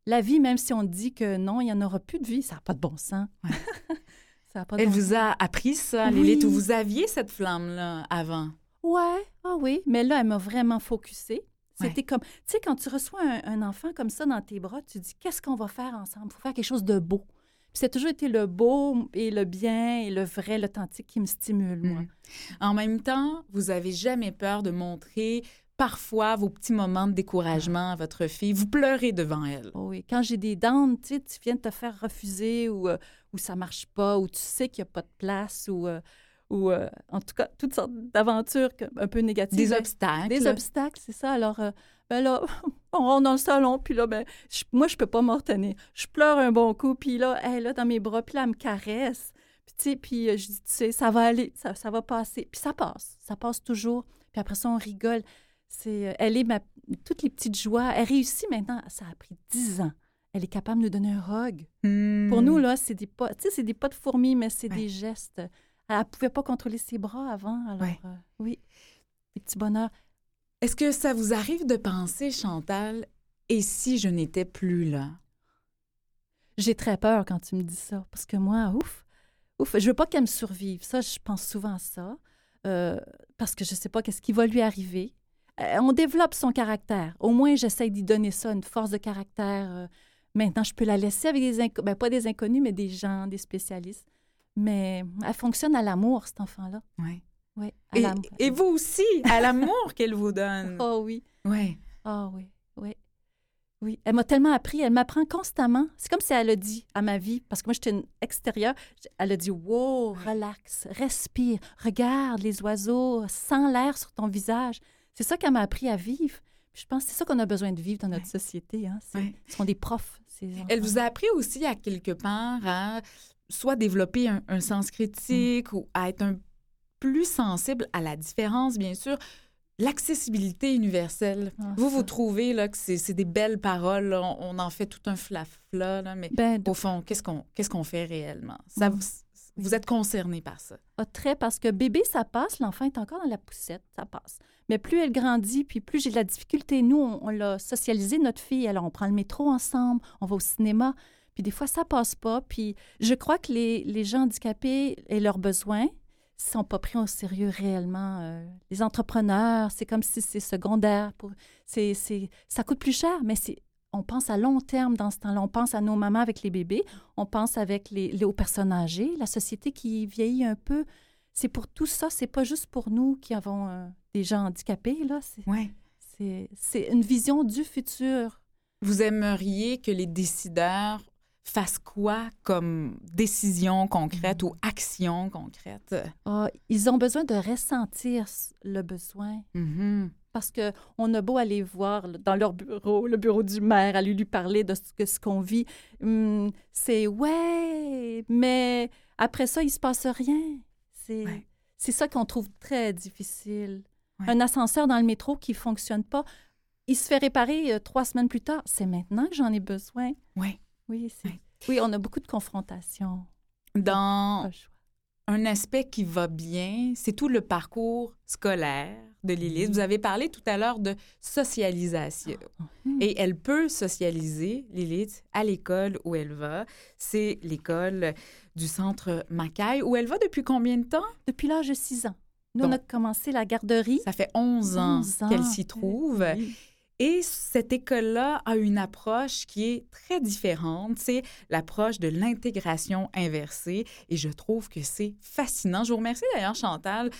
La vie, même si on dit que non, il n'y en aura plus de vie, ça n'a pas de bon sens. ça a pas de Elle bon vous sens. a appris ça, Oui. Lilith, ou vous aviez cette flamme-là avant? Ouais, ah oui, mais là, elle m'a vraiment focusée. Ouais. C'était comme, tu sais, quand tu reçois un, un enfant comme ça dans tes bras, tu dis, qu'est-ce qu'on va faire ensemble? Il faut faire quelque chose de beau. Puis c'est toujours été le beau et le bien et le vrai, l'authentique qui me stimule, moi. Mhm. En même temps, vous avez jamais peur de montrer parfois vos petits moments de découragement à votre fille. Vous pleurez devant elle. Oh oui, quand j'ai des dents, tu sais, tu viens de te faire refuser ou, euh, ou ça marche pas, ou tu sais qu'il n'y a pas de place, ou, euh, ou euh, en tout cas, toutes sortes d'aventures un peu négatives. Des obstacles. Des obstacles, c'est ça. Alors, euh, ben là, on rentre dans le salon, puis là, ben, je- moi, je peux pas m'en retenir. Je pleure un bon coup, puis là, elle là dans mes bras, puis là, elle me caresse. Puis, tu sais, puis euh, je dis, tu sais, ça va aller, ça, ça va passer. Puis ça passe, ça passe toujours. Puis après ça, on rigole. C'est, euh, elle est ma, toutes les petites joies. Elle réussit maintenant, ça a pris dix ans. Elle est capable de nous donner un rug. Hmm. Pour nous, là, c'est des pas, tu sais, c'est des pas de fourmis, mais c'est Ouais. des gestes. Elle ne pouvait pas contrôler ses bras avant, alors Ouais. euh, oui, des petits bonheurs. Est-ce que ça vous arrive de penser, Chantal, et si je n'étais plus là? J'ai très peur quand tu me dis ça, parce que moi, ouf, ouf, je veux pas qu'elle me survive. Ça, je pense souvent à ça, euh, parce que je sais pas qu'est-ce qui va lui arriver. Euh, on développe son caractère. Au moins, j'essaie d'y donner ça, une force de caractère. euh. maintenant, je peux la laisser avec des inconnus, ben, pas des inconnus, mais des gens, des spécialistes. Mais elle fonctionne à l'amour, cet enfant-là. Oui. Oui, à Et, vous aussi, à l'amour qu'elle vous donne. Oh oui. Oui. Ah oui, oui. Oui, elle m'a tellement appris, elle m'apprend constamment. C'est comme si elle a dit à ma vie, parce que moi j'étais une extérieure, elle a dit Wow, relax, respire, regarde les oiseaux, sens l'air sur ton visage. C'est ça qu'elle m'a appris à vivre. Puis je pense que c'est ça qu'on a besoin de vivre dans notre société. Hein? Ouais. Ce sont des profs. Ces Elle vous a appris aussi à quelque part à soit développer un, un sens critique ou à être un plus sensible à la différence, bien sûr. L'accessibilité universelle. Ah, vous, vous trouvez là, que c'est des belles paroles, là, on, on en fait tout un flafla, là, mais Ben, au fond, qu'est-ce qu'on fait réellement? Ça, Mm. vous, vous êtes concerné par ça. Ah, très, parce que bébé, ça passe, l'enfant est encore dans la poussette, ça passe. Mais plus elle grandit, puis plus j'ai de la difficulté. Nous, on, on l'a socialisé, notre fille. Alors, on prend le métro ensemble, on va au cinéma. Puis des fois, ça passe pas. Puis je crois que les, les gens handicapés et leurs besoins sont pas pris au sérieux réellement. Euh, les entrepreneurs, c'est comme si c'est secondaire. Pour, c'est, c'est, ça coûte plus cher, mais c'est, on pense à long terme dans ce temps-là. On pense à nos mamans avec les bébés. On pense avec les, les- aux personnes âgées, la société qui vieillit un peu. C'est pour tout ça, c'est pas juste pour nous qui avons euh, des gens handicapés, là. C'est, Ouais. c'est, c'est une vision du futur. Vous aimeriez que les décideurs fassent quoi comme décision concrète ou action concrète? Ah, ils ont besoin de ressentir le besoin. Mhm. parce que on a beau aller voir dans leur bureau, le bureau du maire, aller lui parler de ce, qu'on vit. Hum, c'est ouais, mais après ça, il se passe rien. C'est Ouais. c'est ça qu'on trouve très difficile. Ouais. Un ascenseur dans le métro qui fonctionne pas, il se fait réparer euh, trois semaines plus tard. C'est maintenant que j'en ai besoin. Oui. Oui, c'est- Ouais. oui, on a beaucoup de confrontations. Dans un aspect qui va bien, c'est tout le parcours scolaire de Lilith. Vous avez parlé tout à l'heure de socialisation. Mhm. Et elle peut socialiser, Lilith, à l'école où elle va. C'est l'école du centre Macaille, où elle va depuis combien de temps? Depuis l'âge de 6 ans. Nous, Donc, on a commencé la garderie. Ça fait 11 ans, 11 ans. qu'elle s'y trouve. Oui. Et cette école-là a une approche qui est très différente. C'est l'approche de l'intégration inversée. Et je trouve que c'est fascinant. Je vous remercie d'ailleurs, Chantal,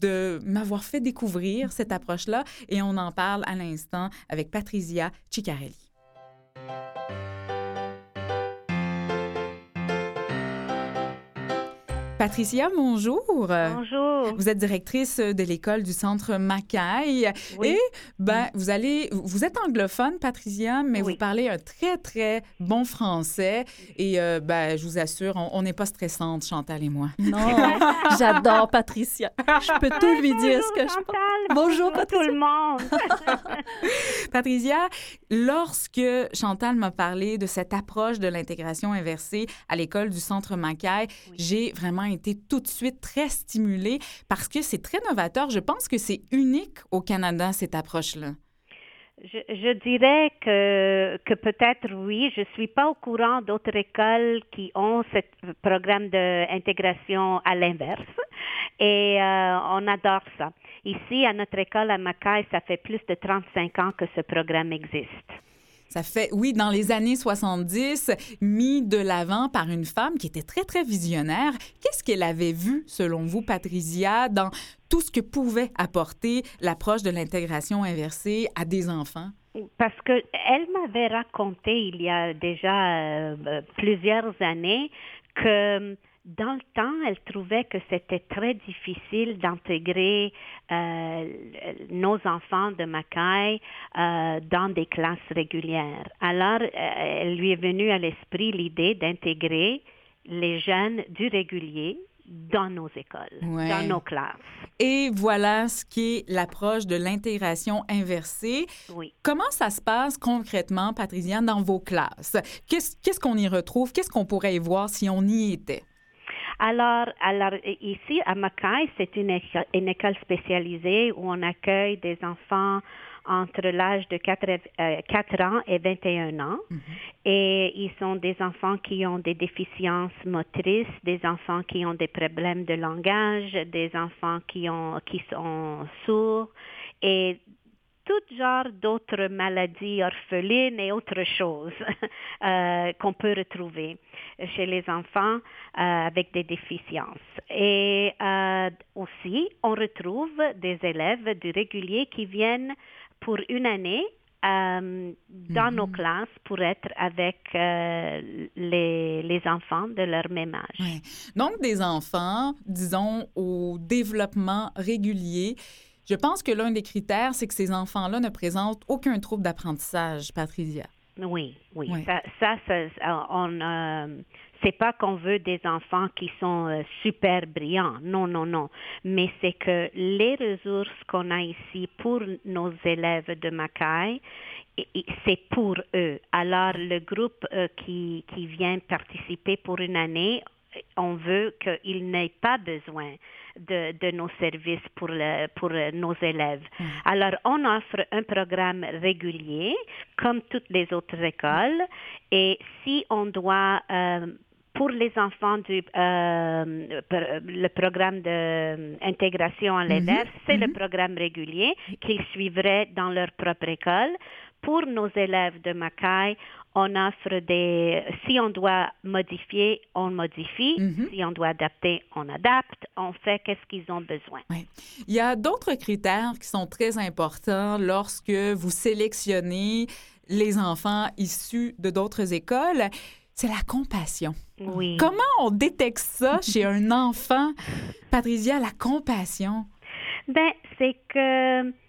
de m'avoir fait découvrir cette approche-là. Et on en parle à l'instant avec Patricia Ciccarelli. Patricia, bonjour. Bonjour. Vous êtes directrice de l'école du centre Macaille. Oui. Et ben, vous allez, vous êtes anglophone, Patricia, mais Oui. vous parlez un très très bon français. Et euh, ben, je vous assure, on n'est pas stressante, Chantal et moi. Non, j'adore Patricia. Je peux tout lui dire ce que je pense. Chantal, Bonjour, tout le monde. Patricia, lorsque Chantal m'a parlé de cette approche de l'intégration inversée à l'école du centre Macaille, j'ai vraiment été tout de suite très stimulée parce que c'est très novateur. Je pense que c'est unique au Canada, cette approche-là. Je, dirais que, que peut-être oui. Je suis pas au courant d'autres écoles qui ont ce programme d'intégration à l'inverse. Et euh, on adore ça. Ici, à notre école à Macaille, ça fait plus de 35 ans que ce programme existe. Ça fait, oui, dans les années 70, mis de l'avant par une femme qui était très, très visionnaire. Qu'est-ce qu'elle avait vu, selon vous, Patricia, dans tout ce que pouvait apporter l'approche de l'intégration inversée à des enfants? Parce que elle m'avait raconté il y a déjà euh, plusieurs années que dans le temps, elle trouvait que c'était très difficile d'intégrer euh, nos enfants de Macaille euh, dans des classes régulières. Alors, euh, elle lui est venue à l'esprit l'idée d'intégrer les jeunes du régulier dans nos écoles, Ouais. dans nos classes. Et voilà ce qui est l'approche de l'intégration inversée. Oui. Comment ça se passe concrètement, Patricia, dans vos classes? Qu'est-ce qu'est-ce qu'on y retrouve? Qu'est-ce qu'on pourrait y voir si on y était? Alors, alors ici à Mackay, c'est une, éco- une école spécialisée où on accueille des enfants entre l'âge de 4, euh, 4 ans et 21 ans. Et ils sont des enfants qui ont des déficiences motrices, des enfants qui ont des problèmes de langage, des enfants qui, ont, qui sont sourds et tout genre d'autres maladies orphelines et autres choses euh, qu'on peut retrouver chez les enfants euh, avec des déficiences. Et euh, aussi, on retrouve des élèves du régulier qui viennent pour une année euh, dans nos classes pour être avec euh, les, les enfants de leur même âge. Ouais. Donc, des enfants, disons, au développement régulier. Je pense que l'un des critères, c'est que ces enfants-là ne présentent aucun trouble d'apprentissage, Patricia. Oui, oui. Oui. Ça, ça, ça- ça, on, euh, c'est pas qu'on veut des enfants qui sont euh, super brillants. Non, non, non. Mais c'est que les ressources qu'on a ici pour nos élèves de i- c'est pour eux. Alors, le groupe euh, qui, qui vient participer pour une année, on veut qu'ils n'aient pas besoin de, de nos services pour, le, pour euh, nos élèves. Alors, on offre un programme régulier, comme toutes les autres écoles, et si on doit, euh, pour les enfants du euh, le programme d'intégration à l'élève, c'est le programme régulier qu'ils suivraient dans leur propre école. Pour nos élèves de Macaille, on offre des... Si on doit modifier, on modifie. Mhm. Si on doit adapter, on adapte. On fait qu'est-ce qu'ils ont besoin. Il y a d'autres critères qui sont très importants lorsque vous sélectionnez les enfants issus de d'autres écoles. C'est la compassion. Oui. Comment on détecte ça chez un enfant? Patricia, la compassion? Ben, c'est que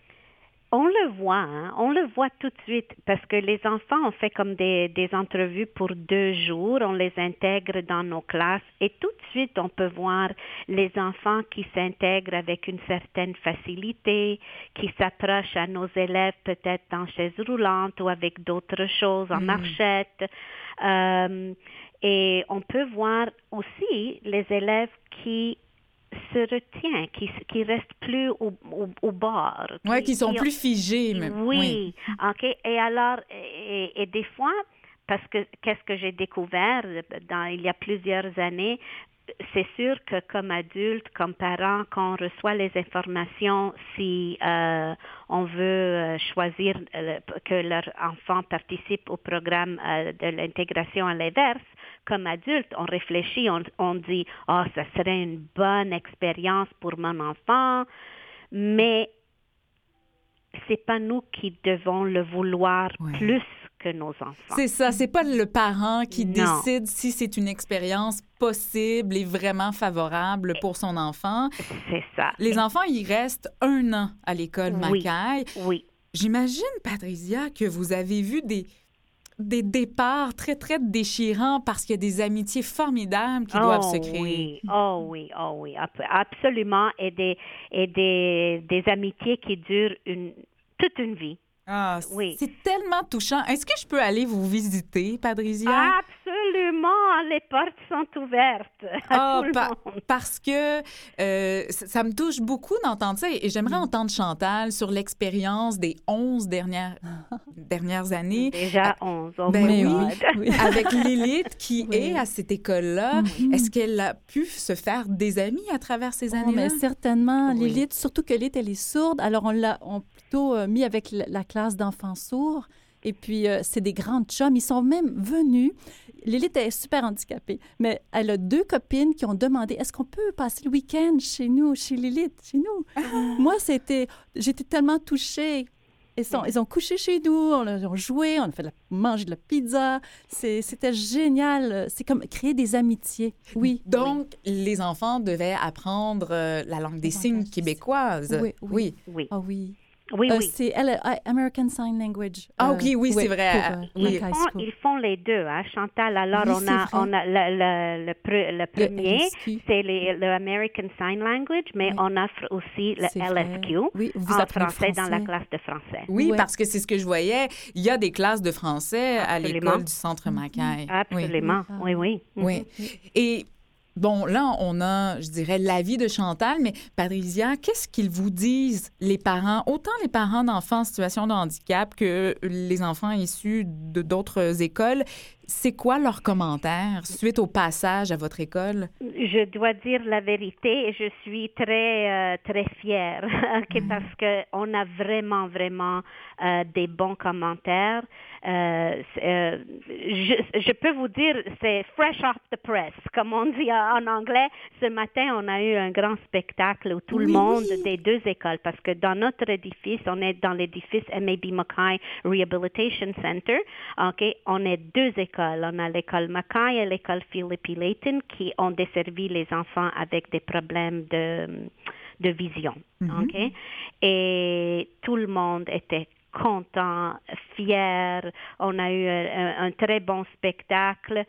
le voit, hein. on le voit tout de suite parce que les enfants, on fait comme des, des entrevues pour deux jours, on les intègre dans nos classes et tout de suite, on peut voir les enfants qui s'intègrent avec une certaine facilité, qui s'approchent à nos élèves peut-être en chaise roulante ou avec d'autres choses, en Mm. marchette. Euh, et on peut voir aussi les élèves qui se retiennent, qui, qui restent plus au, au, au bord. Ouais, qui sont qui- plus figés. même. oui, OK. Et alors, et, et des fois, parce que qu'est-ce que j'ai découvert dans, il y a plusieurs années, c'est sûr que comme adulte, comme parent, quand on reçoit les informations, si euh, on veut euh, choisir euh, que leur enfant participe au programme euh, de l'intégration à l'inverse, comme adulte, on réfléchit, on, on dit, oh, ça serait une bonne expérience pour mon enfant, mais c'est pas nous qui devons le vouloir Ouais. plus nos enfants. C'est ça, c'est pas le parent qui Non. décide si c'est une expérience possible et vraiment favorable pour son enfant. C'est ça. Les enfants, ils restent un an à l'école Oui. Macaille. Oui. J'imagine, Patricia, que vous avez vu des, des départs très, très déchirants parce qu'il y a des amitiés formidables qui doivent se créer. Oui. Oh oui, oh oui, ab- absolument. Et des, et des, des amitiés qui durent une, toute une vie. Ah, Oui. C'est tellement touchant. Est-ce que je peux aller vous visiter, Patricia? Absolument, les portes sont ouvertes Ah, à tout le pa- monde. parce que euh, ça, ça me touche beaucoup d'entendre ça et j'aimerais entendre Chantal sur l'expérience des 11 dernières, dernières années Déjà 11. Oh Ben oui. Avec Lilith qui Oui. est à cette école-là. Mhm. Est-ce qu'elle a pu se faire des amis à travers ces Oh, années-là? certainement, Oui. Lilith, surtout que Lilith, elle est sourde. Alors, on l'a on plutôt euh, mis avec la, la classe d'enfants sourds. Et puis, euh, c'est des grandes chums. Ils sont même venus. Lilith est super handicapée, mais elle a deux copines qui ont demandé est-ce qu'on peut passer le week-end chez nous, chez Lilith, chez nous? Moi, c'était. J'étais tellement touchée. Ils, sont, ils ont couché chez nous, on a, ils ont joué, on a fait de la, mangé de la pizza. C'était génial. C'est comme créer des amitiés. Oui. Donc, les enfants devaient apprendre euh, la langue des signes québécoise. Oui, oui. Oui, Ah oui. Oui, Euh, oui. c'est elle, ah, American Sign Language. Ah, euh, ok, oui, c'est vrai. pour, euh, Oui. Lake Ils font, ils font les deux, hein, Chantal. Alors, Oui, on, a, on a le, le, le, pre- le Le premier, c'est le American Sign Language, mais Oui. on offre aussi le. LSQ Oui, vous en apprenez le français, dans la français. classe de français. Oui, parce que c'est ce que je voyais. Il y a des classes de français à l'école du Centre Macaille. Oui. Absolument, Oui. oui, oui. Oui. Et bon, là, on a, je dirais, l'avis de Chantal, mais Patricia, qu'est-ce qu'ils vous disent, les parents, autant les parents d'enfants en situation de handicap que les enfants issus de d'autres écoles? C'est quoi leurs commentaires suite au passage à votre école? Je dois dire la vérité et je suis très euh, très fière ok, Mm. parce que on a vraiment vraiment euh, des bons commentaires. Euh, euh, je, je peux vous dire c'est fresh off the press comme on dit en anglais. Ce matin on a eu un grand spectacle où tout le monde des deux écoles parce que dans notre édifice on est dans l'édifice MAB Mackay Rehabilitation Center. Ok, on est deux écoles. On a l'école Mackay et l'école Philippi Layton qui ont desservi les enfants avec des problèmes de, de vision. Ok? Et tout le monde était content, fier. On a eu un, un très bon spectacle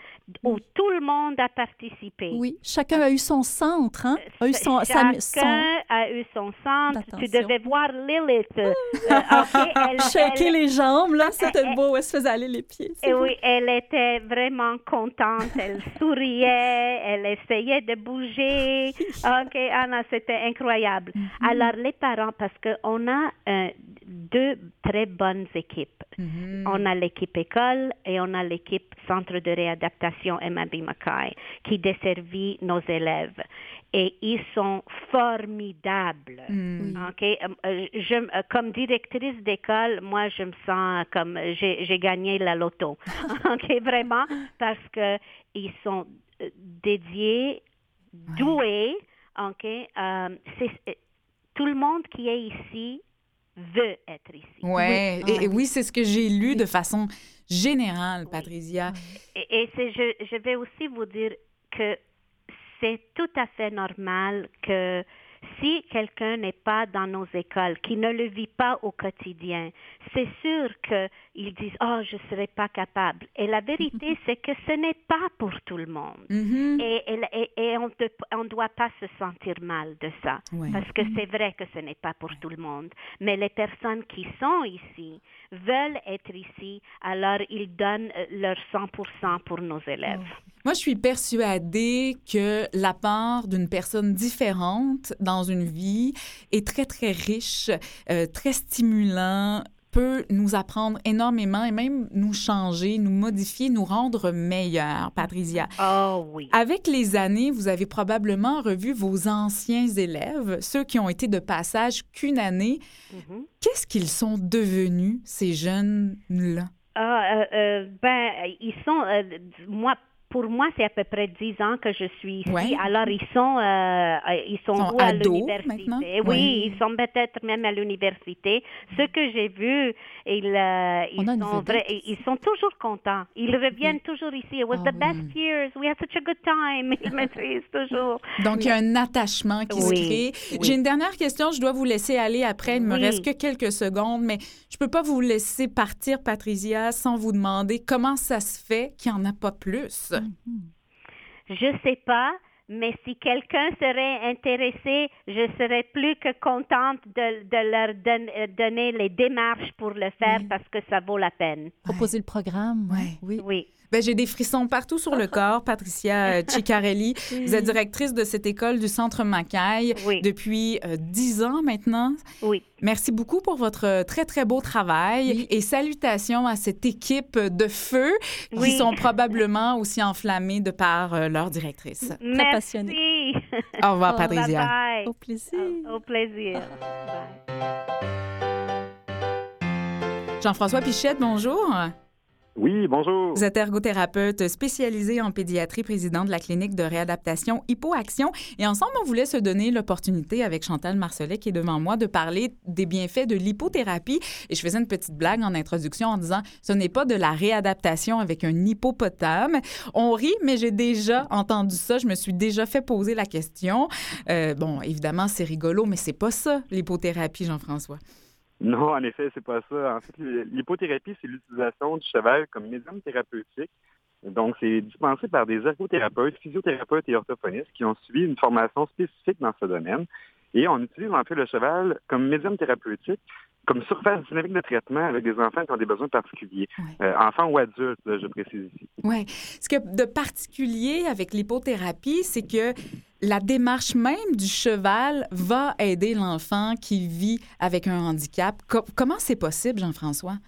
où tout le monde a participé. Oui, chacun a eu son centre, hein? A eu son, sa- Chacun son- a eu son centre. Tu devais voir Lilith. euh, ok, elle- shaker elle- les jambes, là, c'était beau. Elle se faisait aller les pieds. et beau. oui, elle était vraiment contente. Elle souriait, elle essayait de bouger. OK, Anna, c'était incroyable. Mm-hmm. Alors, les parents, parce qu'on a euh, deux très bonnes équipes. Mhm. On a l'équipe école et on a l'équipe centre de réadaptation MAB Mackay qui desservit nos élèves. Et ils sont formidables. Mm. OK? Euh, euh, je, euh, comme directrice d'école, moi, je me sens comme j'ai gagné la loto. OK, vraiment, parce que ils sont dédiés, doués. OK? Euh, c'est- euh, tout le monde qui est ici veut être ici. Ouais. Oui. Et, et oui, c'est ce que j'ai lu de façon générale, Patricia. Et, et je vais aussi vous dire que c'est tout à fait normal que si quelqu'un n'est pas dans nos écoles, qui ne le vit pas au quotidien, c'est sûr qu'ils disent oh je serai pas capable. Et la vérité c'est que ce n'est pas pour tout le monde. Mhm. Et, et- et on ne doit pas se sentir mal de ça, Ouais. parce que c'est vrai que ce n'est pas pour tout le monde. Mais les personnes qui sont ici veulent être ici, alors ils donnent euh, leur 100% pour nos élèves. Moi, je suis persuadée que la part d'une personne différente dans une vie est très, très riche, euh, très stimulant, peut nous apprendre énormément et même nous changer, nous modifier, nous rendre meilleurs, Patricia. Oh oui. Avec les années, vous avez probablement revu vos anciens élèves, ceux qui ont été de passage qu'une année. Mhm. Qu'est-ce qu'ils sont devenus, ces jeunes-là? Ah, euh, euh, ben, ils sont, euh, moi, pour moi, c'est à peu près 10 ans que je suis ici. Ouais. Alors, ils sont, euh, euh, ils sont, Sont où à l'université? maintenant? Oui, Ouais. ils sont peut-être même à l'université. Ce que j'ai vu, ils, euh, ils, sont vedette vrais- ils sont toujours contents. Ils reviennent toujours ici. It was Ah the oui. best years. We had such a good time. Ils me disent toujours. Donc, il y a un attachement qui se Oui, crée. oui. J'ai une dernière question. Je dois vous laisser aller après. Il me Oui. reste que quelques secondes, mais je peux pas vous laisser partir, Patricia, sans vous demander comment ça se fait qu'il n'y en a pas plus. Je sais pas, mais si quelqu'un serait intéressé, je serais plus que contente de, de leur don- euh, donner les démarches pour le faire parce que ça vaut la peine. Proposer le programme. Ouais. Oui. Oui. Ben, j'ai des frissons partout sur le corps. Patricia euh, Ciccarelli, vous êtes directrice de cette école du Centre Macaille Oui. depuis euh, dix ans maintenant. Oui. Merci beaucoup pour votre euh, très, très beau travail Oui. et salutations à cette équipe de feu qui Oui. sont probablement aussi enflammés de par euh, leur directrice. Merci. passionnée. Au revoir, Oh, Patricia. Bye bye. Au plaisir. Au, au plaisir. Bye. Jean-François Pichette, bonjour. Oui, bonjour. Vous êtes ergothérapeute spécialisé en pédiatrie, président de la clinique de réadaptation Hypoaction. Et ensemble, on voulait se donner l'opportunité avec Chantal Marcelet, qui est devant moi, de parler des bienfaits de l'hypothérapie. Et je faisais une petite blague en introduction en disant ce n'est pas de la réadaptation avec un hippopotame. On rit, mais j'ai déjà entendu ça. Je me suis déjà fait poser la question. Euh, bon, évidemment, c'est rigolo, mais c'est pas ça, l'hypothérapie, Jean-François. Non, en effet, c'est pas ça. En fait, l'hypothérapie, c'est l'utilisation du cheval comme médium thérapeutique. Donc, c'est dispensé par des ergothérapeutes, physiothérapeutes et orthophonistes qui ont suivi une formation spécifique dans ce domaine. Et on utilise en fait le cheval comme médium thérapeutique, comme surface dynamique de traitement avec des enfants qui ont des besoins particuliers. Euh, enfants ou adultes, là, je précise ici. Oui. Ce que de particulier avec l'hypothérapie, c'est que la démarche même du cheval va aider l'enfant qui vit avec un handicap. Co- comment c'est possible, Jean-François?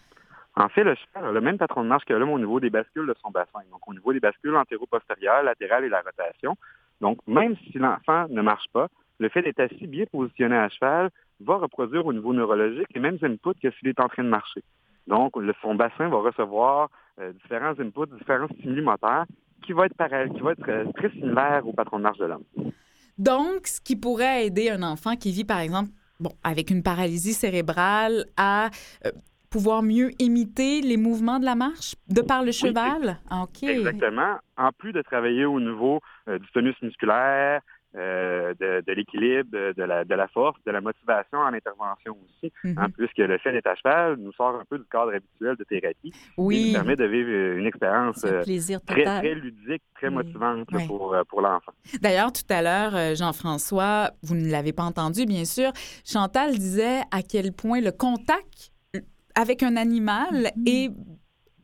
En fait, le cheval a le même patron de marche que l'homme au niveau des bascules de son bassin. Donc, au niveau des bascules antéro-postérieures, latérales et la rotation. Donc, même si l'enfant ne marche pas, le fait d'être assis bien positionné à cheval va reproduire au niveau neurologique les mêmes inputs que s'il est en train de marcher. Donc, le- son bassin va recevoir euh, différents inputs, différents stimuli moteurs qui vont être, qui vont être euh, très similaires au patron de marche de l'homme. Donc, ce qui pourrait aider un enfant qui vit, par exemple, bon, avec une paralysie cérébrale à euh, pouvoir mieux imiter les mouvements de la marche de par le cheval? Ah, OK. Exactement. En plus de travailler au niveau euh, du tonus musculaire, euh, de, de l'équilibre, de, la, de la force, de la motivation en intervention aussi, Mhm. hein, puisque le fait d'être à cheval nous sort un peu du cadre habituel de thérapie et Oui. nous permet de vivre une expérience un euh, plaisir très, ludique, très Oui. motivante pour, euh, pour l'enfant. D'ailleurs, tout à l'heure, Jean-François, vous ne l'avez pas entendu, bien sûr, Chantal disait à quel point le contact avec un animal Mhm. est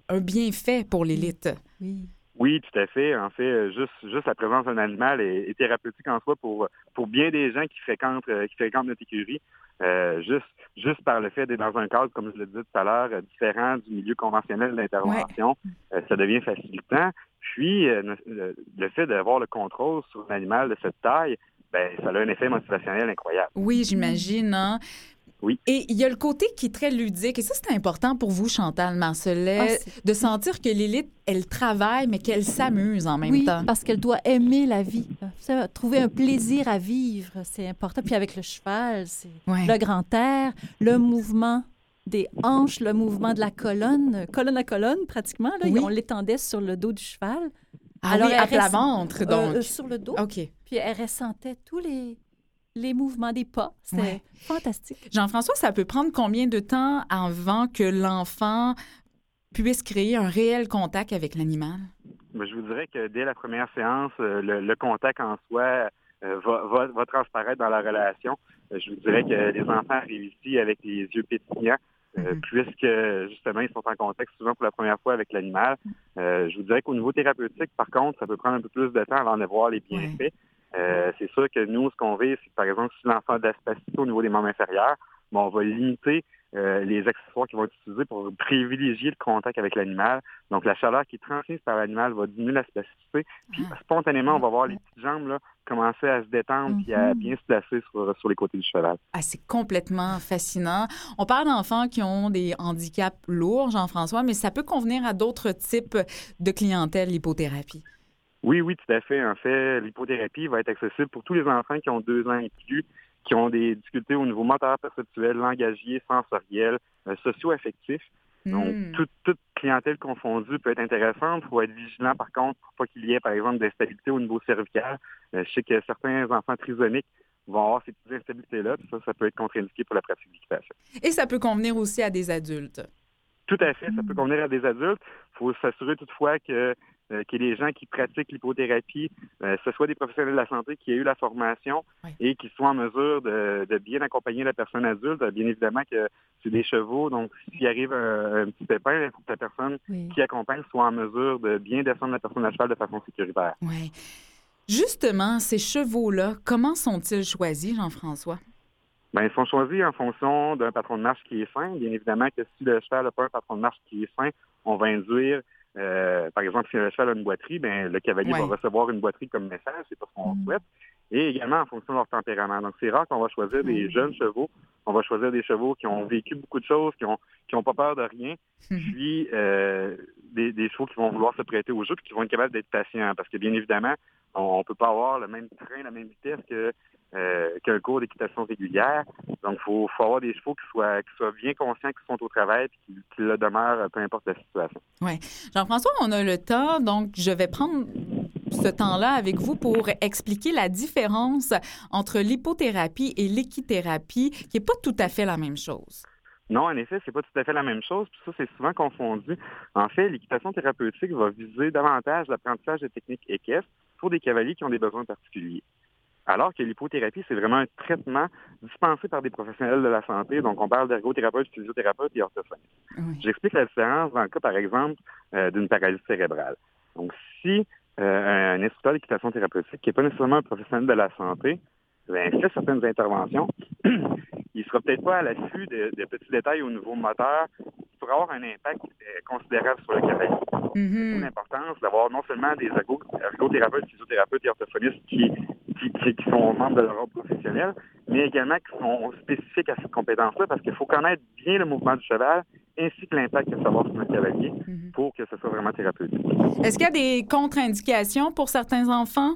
un bienfait pour l'élite. Oui. Oui, tout à fait. En fait, euh, juste, juste la présence d'un animal est, est thérapeutique en soi pour, pour bien des gens qui fréquentent, euh, qui fréquentent notre écurie. Euh, juste, juste par le fait d'être dans un cadre, comme je le disais tout à l'heure, différent du milieu conventionnel d'intervention, euh, ça devient facilitant. Puis, euh, le, le fait d'avoir le contrôle sur un animal de cette taille, ben, ça a un effet motivationnel incroyable. Oui, j'imagine. Hein? Oui. Et il y a le côté qui est très ludique. Et ça, c'est important pour vous, Chantal Marcelet, Ah, de sentir que l'élite, elle travaille, mais qu'elle s'amuse en même oui, temps. parce qu'elle doit aimer la vie. Ça, trouver un plaisir à vivre, c'est important. Puis avec le cheval, c'est Ouais. le grand air, le mouvement des hanches, le mouvement de la colonne, colonne à colonne pratiquement. Là, Oui. On l'étendait sur le dos du cheval. Ah Alors, oui, elle à plat reste- ventre, Euh, donc. euh, sur le dos. OK. Puis elle ressentait tous les, les mouvements des pas. C'est Ouais. fantastique. Jean-François, ça peut prendre combien de temps avant que l'enfant puisse créer un réel contact avec l'animal? Mais je vous dirais que dès la première séance, euh, le, le contact en soi euh, va, va- va transparaître dans la relation. Euh, je vous dirais que les enfants arrivent ici avec les yeux pétillants, euh, Mhm. puisque justement ils sont en contact souvent pour la première fois avec l'animal. Euh, je vous dirais qu'au niveau thérapeutique, par contre, ça peut prendre un peu plus de temps avant de voir les bienfaits. Euh, c'est sûr que nous, ce qu'on veut, c'est que, par exemple, si l'enfant a de la spasticité au niveau des membres inférieurs, on va limiter euh, les accessoires qui vont être utilisés pour privilégier le contact avec l'animal. Donc, la chaleur qui est transmise par l'animal va diminuer la spasticité. Puis, Ah. spontanément, on va voir les petites jambes là, commencer à se détendre puis à Mhm. bien se placer sur, sur les côtés du cheval. Ah, c'est complètement fascinant. On parle d'enfants qui ont des handicaps lourds, Jean-François, mais ça peut convenir à d'autres types de clientèle, l'hypothérapie. Oui, oui, tout à fait. En fait, l'hypothérapie va être accessible pour tous les enfants qui ont deux ans et plus, qui ont des difficultés au niveau moteur, perceptuel, langagier, sensoriel, euh, socio-affectif. Donc, Hmm. toute, toute clientèle confondue peut être intéressante. Il faut être vigilant, par contre, pour pas qu'il y ait, par exemple, d'instabilité au niveau cervical. Euh, je sais que certains enfants trisomiques vont avoir ces petites instabilités-là, puis ça, ça peut être contre-indiqué pour la pratique d'équitation. Et ça peut convenir aussi à des adultes. Tout à fait, ça peut convenir à des adultes. Il faut s'assurer toutefois que, euh, que les gens qui pratiquent l'hypothérapie, euh, ce soit des professionnels de la santé qui aient eu la formation Oui. et qui soient en mesure de, de bien accompagner la personne adulte. Bien évidemment que c'est des chevaux, donc s'il arrive un, un petit pépin, il faut que la personne Oui. qui accompagne soit en mesure de bien descendre la personne à cheval de façon sécuritaire. Ouais. Justement, ces chevaux-là, comment sont-ils choisis, Jean-François? Ben, ils sont choisis en fonction d'un patron de marche qui est fin. Bien évidemment que si le cheval n'a pas un patron de marche qui est fin, on va induire, euh, par exemple, si le cheval a une boiterie, ben, le cavalier Ouais. va recevoir une boiterie comme message, c'est pas ce qu'on Mm. souhaite. Et également en fonction de leur tempérament. Donc, c'est rare qu'on va choisir des jeunes chevaux. On va choisir des chevaux qui ont vécu beaucoup de choses, qui ont qui ont pas peur de rien, puis euh, des, des chevaux qui vont vouloir se prêter au jeu, puis qui vont être capables d'être patients. Parce que bien évidemment, on, ne peut pas avoir le même train, la même vitesse que euh, qu'un cours d'équitation régulière. Donc, il faut, faut avoir des chevaux qui soient, qui soient bien conscients qu'ils sont au travail et qui, qui le demeurent, peu importe la situation. Jean-François, on a le temps, donc je vais prendre ce temps-là avec vous pour expliquer la différence entre l'hypothérapie et l'équithérapie, qui n'est pas tout à fait la même chose. Non, en effet, c'est pas tout à fait la même chose. Puis ça, c'est souvent confondu. En fait, l'équitation thérapeutique va viser davantage l'apprentissage de techniques équestres pour des cavaliers qui ont des besoins particuliers. Alors que l'hypothérapie, c'est vraiment un traitement dispensé par des professionnels de la santé. Donc, on parle d'ergothérapeute, physiothérapeute et orthophoniste. Oui. J'explique la différence dans le cas, par exemple, euh, d'une paralysie cérébrale. Donc, si euh, un instructeur d'équitation thérapeutique, qui n'est pas nécessairement un professionnel de la santé, fait certaines interventions, il sera peut-être pas à l'affût de, de petits détails au niveau moteur qui pourraient avoir un impact euh, considérable sur le cavalier. D'où Mhm. l'importance d'avoir non seulement des ergo- ergothérapeutes, physiothérapeutes et orthophonistes qui, qui, qui- qui sont membres de leur ordre professionnel, mais également qui sont spécifiques à cette compétence-là parce qu'il faut connaître bien le mouvement du cheval ainsi que l'impact que ça va avoir sur notre cavalier Mhm. pour que ce soit vraiment thérapeutique. Est-ce qu'il y a des contre-indications pour certains enfants?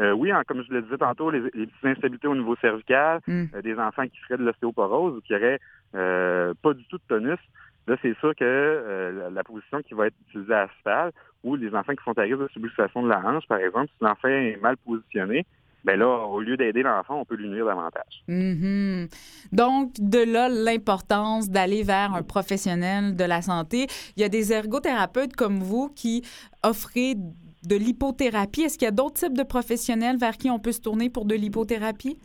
Euh, oui, hein, comme je le disais tantôt, les, les petites instabilités au niveau cervical, Mm. euh, des enfants qui feraient de l'ostéoporose ou qui n'auraient euh, pas du tout de tonus, là, c'est sûr que la, la position qui va être utilisée à cheval ou les enfants qui sont à risque de subluxation de la hanche, par exemple, si l'enfant est mal positionné, ben là, au lieu d'aider l'enfant, on peut lui nuire davantage. Mhm. Donc, de là, l'importance d'aller vers un professionnel de la santé. Il y a des ergothérapeutes comme vous qui offrez de l'hypothérapie. Est-ce qu'il y a d'autres types de professionnels vers qui on peut se tourner pour de l'hypothérapie?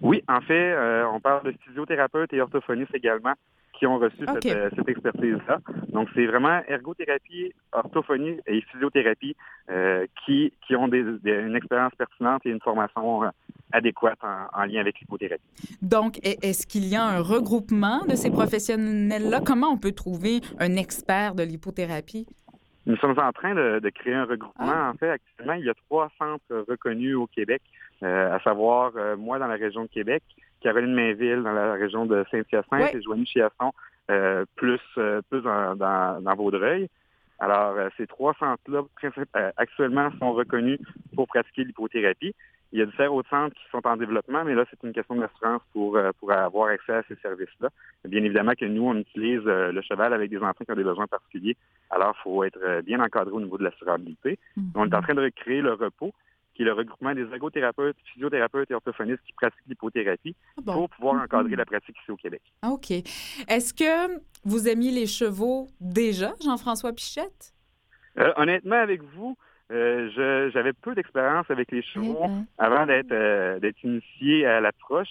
Oui, en fait, euh, on parle de physiothérapeutes et orthophonistes également qui ont reçu cette, euh, cette expertise-là. Donc, c'est vraiment ergothérapie, orthophonie et physiothérapie euh, qui, qui ont des, des- une expérience pertinente et une formation adéquate en, en lien avec l'hypothérapie. Donc, est-ce qu'il y a un regroupement de ces professionnels-là? Comment on peut trouver un expert de l'hypothérapie? Nous sommes en train de, de créer un regroupement. Ah. En fait, actuellement, il y a trois centres reconnus au Québec, euh, à savoir euh, moi dans la région de Québec, Caroline Mainville dans la région de Saint-Hyacinthe et Joanie Chiasson euh, plus, euh, plus dans, dans, dans Vaudreuil. Alors, euh, ces trois centres-là, euh, actuellement, sont reconnus pour pratiquer l'hypothérapie. Il y a différents autres centres qui sont en développement, mais là, c'est une question d'assurance pour, euh, pour avoir accès à ces services-là. Bien évidemment que nous, on utilise euh, le cheval avec des enfants qui ont des besoins particuliers. Alors, il faut être euh, bien encadré au niveau de l'assurabilité. On est en train de recréer le repos qui est le regroupement des ergothérapeutes, physiothérapeutes et orthophonistes qui pratiquent l'hypothérapie Ah bon. pour pouvoir encadrer Mhm. la pratique ici au Québec. Ah, OK. Est-ce que vous aimiez les chevaux déjà, Jean-François Pichette? Euh, honnêtement, avec vous, euh, je- j'avais peu d'expérience avec les Eh chevaux ben, avant d'être euh, initié à l'approche.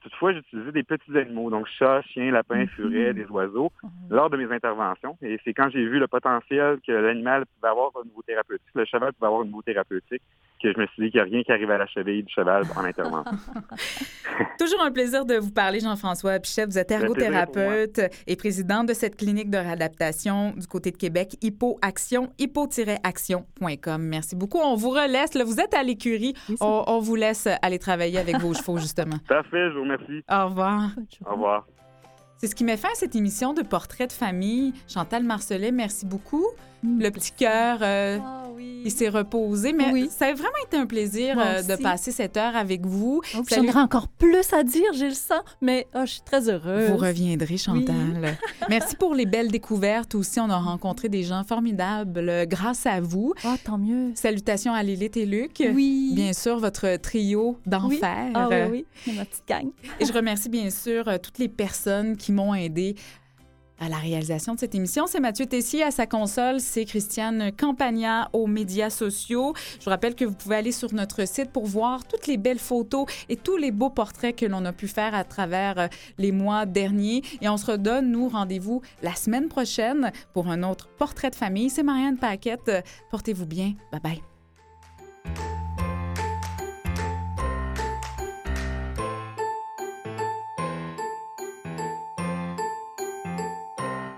Toutefois, j'utilisais des petits animaux, donc chats, chiens, lapins, Mhm. furets, des oiseaux, oh. lors de mes interventions. Et c'est quand j'ai vu le potentiel que l'animal pouvait avoir au niveau thérapeutique, le cheval pouvait avoir au niveau thérapeutique, que je me suis dit qu'il n'y a rien qui arrive à la cheville du cheval en intervention. Toujours un plaisir de vous parler, Jean-François Pichette. Vous êtes ergothérapeute et président de cette clinique de réadaptation du côté de Québec, Hypoaction, hypo-action.com. Merci beaucoup. On vous relaisse. Là, vous êtes à l'écurie. On, on vous laisse aller travailler avec vos chevaux, justement. Parfait, je vous remercie. Au revoir. Au revoir. C'est ce qui met fin à cette émission de Portrait de famille. Chantal Marcelet, merci beaucoup. Mm. Le petit cœur euh, Ah oui. il s'est reposé. Mais Oui. ça a vraiment été un plaisir euh, de passer cette heure avec vous. Oh. J'en aurais encore plus à dire, j'ai le sang, mais oh, je suis très heureuse. Vous reviendrez, Chantal. Merci pour les belles découvertes aussi. On a rencontré des gens formidables euh, grâce à vous. Ah, tant mieux. Salutations à Lilith et Luc. Oui. Bien sûr, votre trio d'enfer. Ah oui, oui, ma petite gang. Et je remercie bien sûr toutes les personnes qui m'ont aidé à la réalisation de cette émission. C'est Mathieu Tessier à sa console, c'est Christiane Campagna aux médias sociaux. Je vous rappelle que vous pouvez aller sur notre site pour voir toutes les belles photos et tous les beaux portraits que l'on a pu faire à travers euh, les mois derniers. Et on se redonne, nous, rendez-vous la semaine prochaine pour un autre portrait de famille. C'est Marianne Paquette. Portez-vous bien. Bye bye.